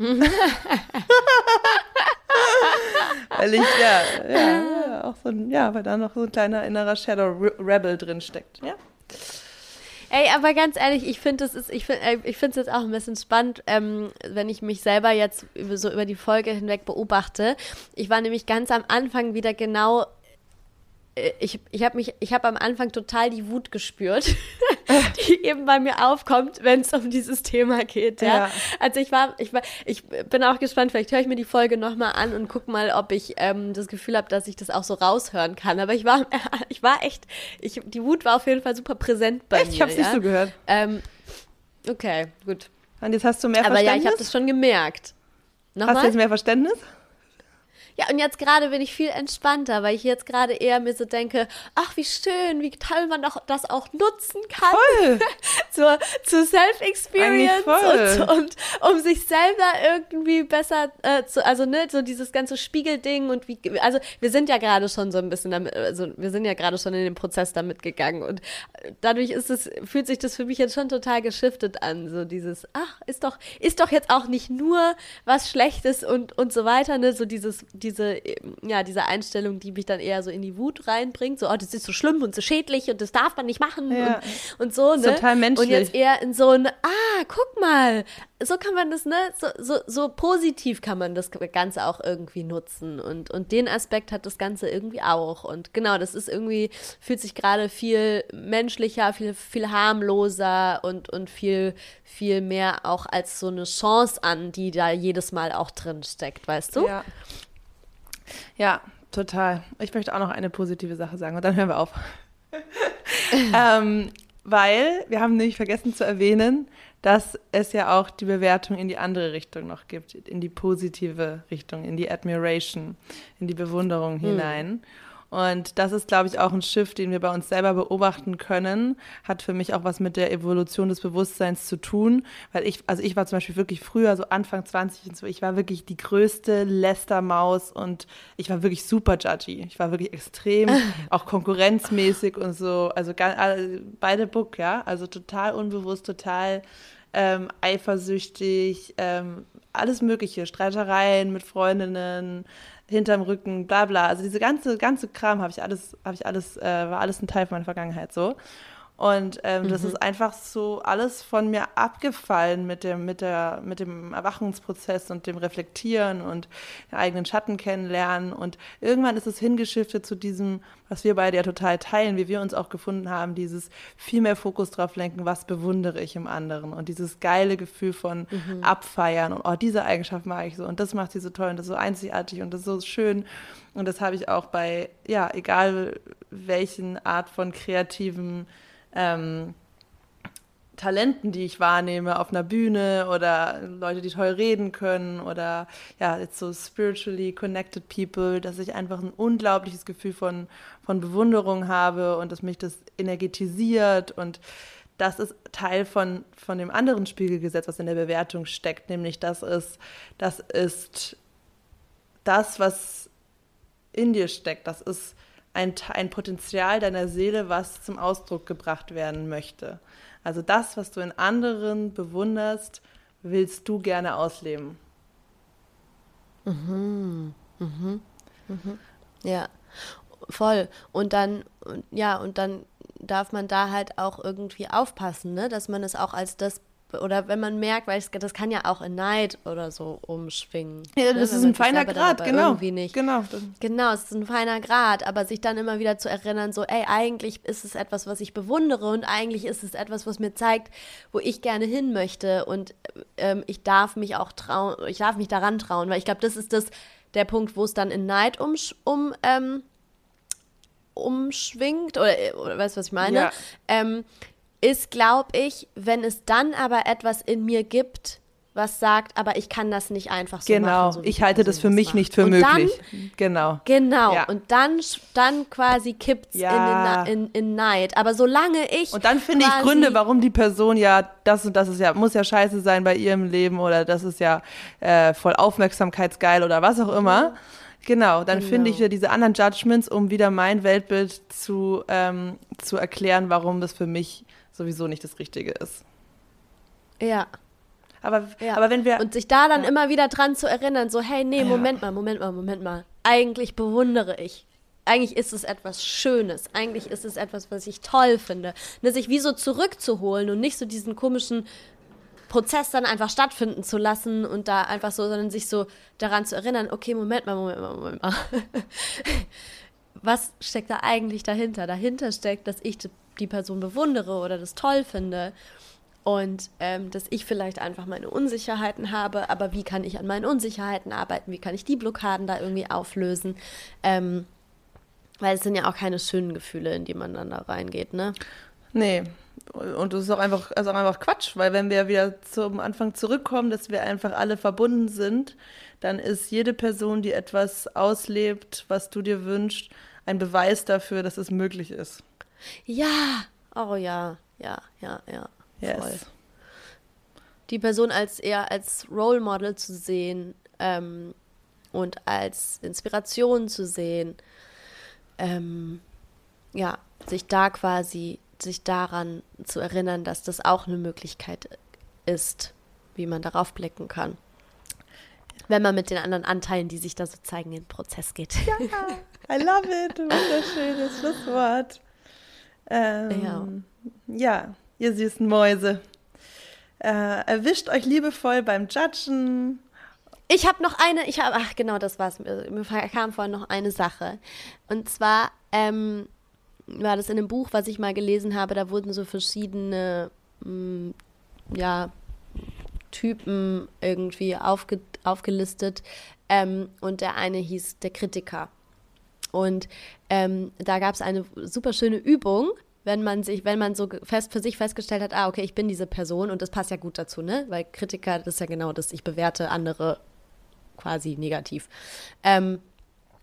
[laughs] weil ich, ja, ja, ja, auch so ein, ja, weil da noch so ein kleiner innerer Shadow Rebel drin steckt, ja. Ey, aber ganz ehrlich, ich finde es ich find, äh, ich finde es jetzt auch ein bisschen spannend, ähm, wenn ich mich selber jetzt über, so über die Folge hinweg beobachte. Ich war nämlich ganz am Anfang wieder genau ich, ich habe mich, ich habe am Anfang total die Wut gespürt, [laughs] die eben bei mir aufkommt, wenn es um dieses Thema geht. Ja? ja? Also ich war, ich war, ich bin auch gespannt. Vielleicht höre ich mir die Folge nochmal an und guck mal, ob ich ähm, das Gefühl habe, dass ich das auch so raushören kann. Aber ich war, [laughs] ich war echt, ich, die Wut war auf jeden Fall super präsent bei echt? mir. Ich habe es ja? nicht so gehört. Ähm, okay, gut. Und jetzt hast du mehr Aber Verständnis. Aber ja, ich habe das schon gemerkt. Nochmal? Hast du jetzt mehr Verständnis? Ja, und jetzt gerade bin ich viel entspannter, weil ich jetzt gerade eher mir so denke, ach, wie schön, wie toll man doch das auch nutzen kann. Voll. [laughs] zur, zur Self-Experience und, und, um sich selber irgendwie besser äh, zu, also ne, so dieses ganze Spiegelding und wie, also wir sind ja gerade schon so ein bisschen damit, also wir sind ja gerade schon in den Prozess damit gegangen und dadurch ist es, fühlt sich das für mich jetzt schon total geschiftet an, so dieses, ach, ist doch, ist doch jetzt auch nicht nur was Schlechtes und, und so weiter, ne, so dieses, diese, ja, diese Einstellung, die mich dann eher so in die Wut reinbringt, so, oh, das ist so schlimm und so schädlich und das darf man nicht machen ja. und, und, so, ne? Total menschlich. Jetzt eher in so ein, ah, guck mal, so kann man das, ne, so, so, so positiv kann man das Ganze auch irgendwie nutzen und, und den Aspekt hat das Ganze irgendwie auch und genau, das ist irgendwie, fühlt sich gerade viel menschlicher, viel, viel harmloser und, und viel, viel mehr auch als so eine Chance an, die da jedes Mal auch drin steckt, weißt du? Ja. Ja, total. Ich möchte auch noch eine positive Sache sagen und dann hören wir auf. [laughs] ähm, weil wir haben nämlich vergessen zu erwähnen, dass es ja auch die Bewertung in die andere Richtung noch gibt, in die positive Richtung, in die Admiration, in die Bewunderung hm. hinein. Und das ist, glaube ich, auch ein Shift, den wir bei uns selber beobachten können. Hat für mich auch was mit der Evolution des Bewusstseins zu tun. Weil ich, also ich war zum Beispiel wirklich früher, so Anfang 20 und so, ich war wirklich die größte Lästermaus und ich war wirklich super judgy. Ich war wirklich extrem, [laughs] auch konkurrenzmäßig und so. Also beide Book, ja. Also total unbewusst, total ähm, eifersüchtig, ähm, alles Mögliche, Streitereien mit Freundinnen, hinterm Rücken, bla bla. Also diese ganze, ganze Kram habe ich alles, habe ich alles, äh, war alles ein Teil von meiner Vergangenheit so. Und ähm, mhm. das ist einfach so alles von mir abgefallen mit dem, mit der, mit dem Erwachungsprozess und dem Reflektieren und den eigenen Schatten kennenlernen. Und irgendwann ist es hingeschiftet zu diesem, was wir beide ja total teilen, wie wir uns auch gefunden haben, dieses viel mehr Fokus drauf lenken, was bewundere ich im anderen. Und dieses geile Gefühl von mhm. Abfeiern und oh, diese Eigenschaft mag ich so und das macht sie so toll und das ist so einzigartig und das ist so schön. Und das habe ich auch bei, ja, egal welchen Art von kreativen ähm, Talenten, die ich wahrnehme auf einer Bühne oder Leute, die toll reden können oder ja, jetzt so spiritually connected people, dass ich einfach ein unglaubliches Gefühl von, von Bewunderung habe und dass mich das energetisiert und das ist Teil von, von dem anderen Spiegelgesetz, was in der Bewertung steckt, nämlich das ist, das ist das, was in dir steckt. Das ist ein, ein Potenzial deiner Seele, was zum Ausdruck gebracht werden möchte. Also das, was du in anderen bewunderst, willst du gerne ausleben. Mhm. Mhm. Mhm. Ja, voll. Und dann, ja, und dann darf man da halt auch irgendwie aufpassen, ne? dass man es auch als das oder wenn man merkt, weil es, das kann ja auch in Neid oder so umschwingen. Ja, ne? das ne? ist ein feiner Grad, genau. Irgendwie nicht. Genau. Genau, es ist ein feiner Grad, aber sich dann immer wieder zu erinnern, so, ey, eigentlich ist es etwas, was ich bewundere und eigentlich ist es etwas, was mir zeigt, wo ich gerne hin möchte und ähm, ich darf mich auch trauen, ich darf mich daran trauen, weil ich glaube, das ist das, der Punkt, wo es dann in Neid um, um ähm, umschwingt, oder, oder weißt du, was ich meine? Ja. Ähm, ist, glaube ich, wenn es dann aber etwas in mir gibt, was sagt, aber ich kann das nicht einfach so genau. machen. Genau, so ich halte das für mich macht. nicht für und möglich. Dann, genau. Genau, ja. und dann, dann quasi kippt es ja. in, in, in, Neid. Aber solange ich. Und dann finde ich Gründe, warum die Person ja, das und das ist ja, muss ja scheiße sein bei ihrem Leben oder das ist ja äh, voll aufmerksamkeitsgeil oder was auch immer. Mhm Genau, dann genau. finde ich wieder diese anderen Judgments, um wieder mein Weltbild zu, ähm, zu erklären, warum das für mich sowieso nicht das Richtige ist. Ja. Aber, ja. aber wenn wir. Und sich da dann ja. immer wieder dran zu erinnern, so, hey, nee, Moment mal, Moment mal, Moment mal. Eigentlich bewundere ich. Eigentlich ist es etwas Schönes. Eigentlich ist es etwas, was ich toll finde. Ne, sich wie so zurückzuholen und nicht so diesen komischen Prozess dann einfach stattfinden zu lassen und da einfach so, sondern sich so daran zu erinnern, okay, Moment mal, Moment mal, Moment mal. [laughs] Was steckt da eigentlich dahinter? Dahinter steckt, dass ich die Person bewundere oder das toll finde und ähm, dass ich vielleicht einfach meine Unsicherheiten habe, aber wie kann ich an meinen Unsicherheiten arbeiten? Wie kann ich die Blockaden da irgendwie auflösen? Ähm, weil es sind ja auch keine schönen Gefühle, in die man dann da reingeht, ne? Nee, und das ist auch einfach, also einfach Quatsch, weil wenn wir wieder zum Anfang zurückkommen, dass wir einfach alle verbunden sind, dann ist jede Person, die etwas auslebt, was du dir wünschst, ein Beweis dafür, dass es möglich ist. Ja, oh ja, ja, ja, ja. Yes. Die Person als eher als Role Model zu sehen ähm, und als Inspiration zu sehen, ähm, ja, sich da quasi sich daran zu erinnern, dass das auch eine Möglichkeit ist, wie man darauf blicken kann. Wenn man mit den anderen Anteilen, die sich da so zeigen, in den Prozess geht. Ja, I love it. Wunderschönes Schlusswort. Ähm, ja. ja, ihr süßen Mäuse. Äh, erwischt euch liebevoll beim Judgen. Ich habe noch eine, ich habe, ach genau, das war's. Mir kam vorhin noch eine Sache. Und zwar, ähm, war das in einem Buch, was ich mal gelesen habe, da wurden so verschiedene, mh, mm, ja, Typen irgendwie aufge, aufgelistet. Ähm, und der eine hieß der Kritiker. Und ähm, da gab es eine super schöne Übung, wenn man sich, wenn man so fest für sich festgestellt hat, ah, okay, ich bin diese Person und das passt ja gut dazu, ne? Weil Kritiker, das ist ja genau das, ich bewerte andere quasi negativ. Ähm,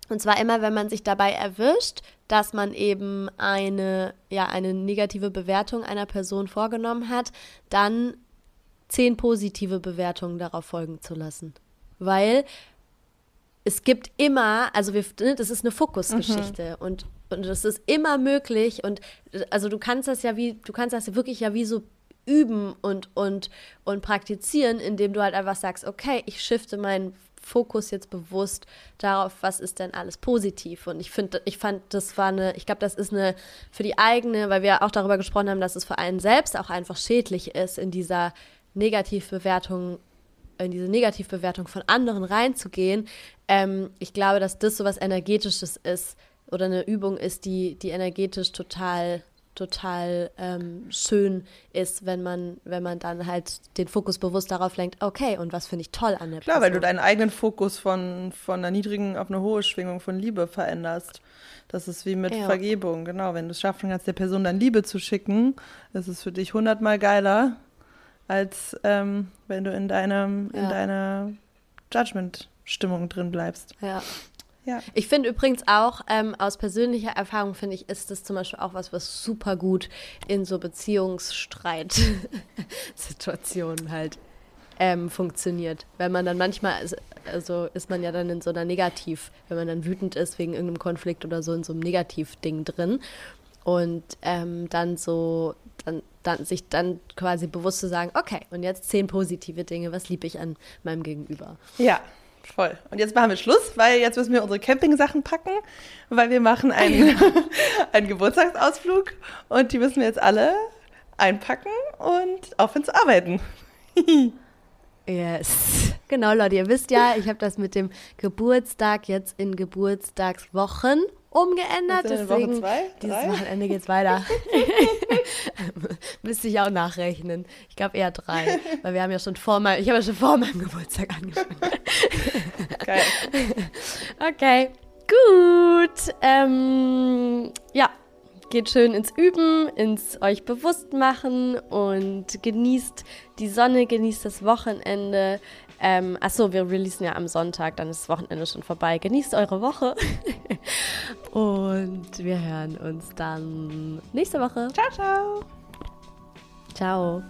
und zwar immer, wenn man sich dabei erwischt, dass man eben eine, ja, eine negative Bewertung einer Person vorgenommen hat, dann zehn positive Bewertungen darauf folgen zu lassen. Weil es gibt immer, also wir, ne, das ist eine Fokusgeschichte mhm. und und das ist immer möglich und also du kannst das ja wie du kannst das wirklich ja wie so üben und und und praktizieren, indem du halt einfach sagst, okay, ich shifte meinen Fokus jetzt bewusst darauf, was ist denn alles positiv. Und ich finde, ich fand, das war eine, ich glaube, das ist eine für die eigene, weil wir auch darüber gesprochen haben, dass es für einen selbst auch einfach schädlich ist, in dieser Negativbewertung, in diese Negativbewertung von anderen reinzugehen. Ähm, ich glaube, dass das so was Energetisches ist oder eine Übung ist, die, die energetisch total total ähm, schön ist, wenn man, wenn man dann halt den Fokus bewusst darauf lenkt, okay, und was finde ich toll an der Klar, Person. weil du deinen eigenen Fokus von, von einer niedrigen auf eine hohe Schwingung von Liebe veränderst. Das ist wie mit ja. Vergebung, genau. Wenn du es schaffen kannst, der Person dann Liebe zu schicken, ist es für dich hundertmal geiler, als ähm, wenn du in deinem, ja. in deiner Judgment-Stimmung drin bleibst. Ja. Ja. Ich finde übrigens auch, ähm, aus persönlicher Erfahrung finde ich, ist das zum Beispiel auch was, was super gut in so Beziehungsstreit-Situationen [laughs] halt ähm, funktioniert. Wenn man dann manchmal, also ist man ja dann in so einer Negativ, wenn man dann wütend ist wegen irgendeinem Konflikt oder so in so einem Negativ-Ding drin. Und ähm, dann so, dann, dann sich dann quasi bewusst zu sagen, okay, und jetzt zehn positive Dinge, was liebe ich an meinem Gegenüber. Ja, voll. Und jetzt machen wir Schluss, weil jetzt müssen wir unsere Campingsachen packen, weil wir machen einen, [laughs] einen Geburtstagsausflug und die müssen wir jetzt alle einpacken und aufhören zu arbeiten. [laughs] Yes. Genau, Leute, ihr wisst ja, ich habe das mit dem Geburtstag jetzt in Geburtstagswochen umgeändert. Deswegen, Woche zwei, dieses Wochenende geht's weiter. [laughs] [laughs] Müsste ich auch nachrechnen. Ich glaube eher drei, [laughs] weil wir haben ja schon vor meinem, ich habe ja schon vor meinem Geburtstag angefangen. Geil. [laughs] Okay, gut. Ähm, ja, geht schön ins Üben, ins euch bewusst machen und genießt die Sonne, genießt das Wochenende. Ähm, achso, wir releasen ja am Sonntag, dann ist das Wochenende schon vorbei. Genießt eure Woche. [laughs] und wir hören uns dann nächste Woche. Ciao, ciao. Ciao.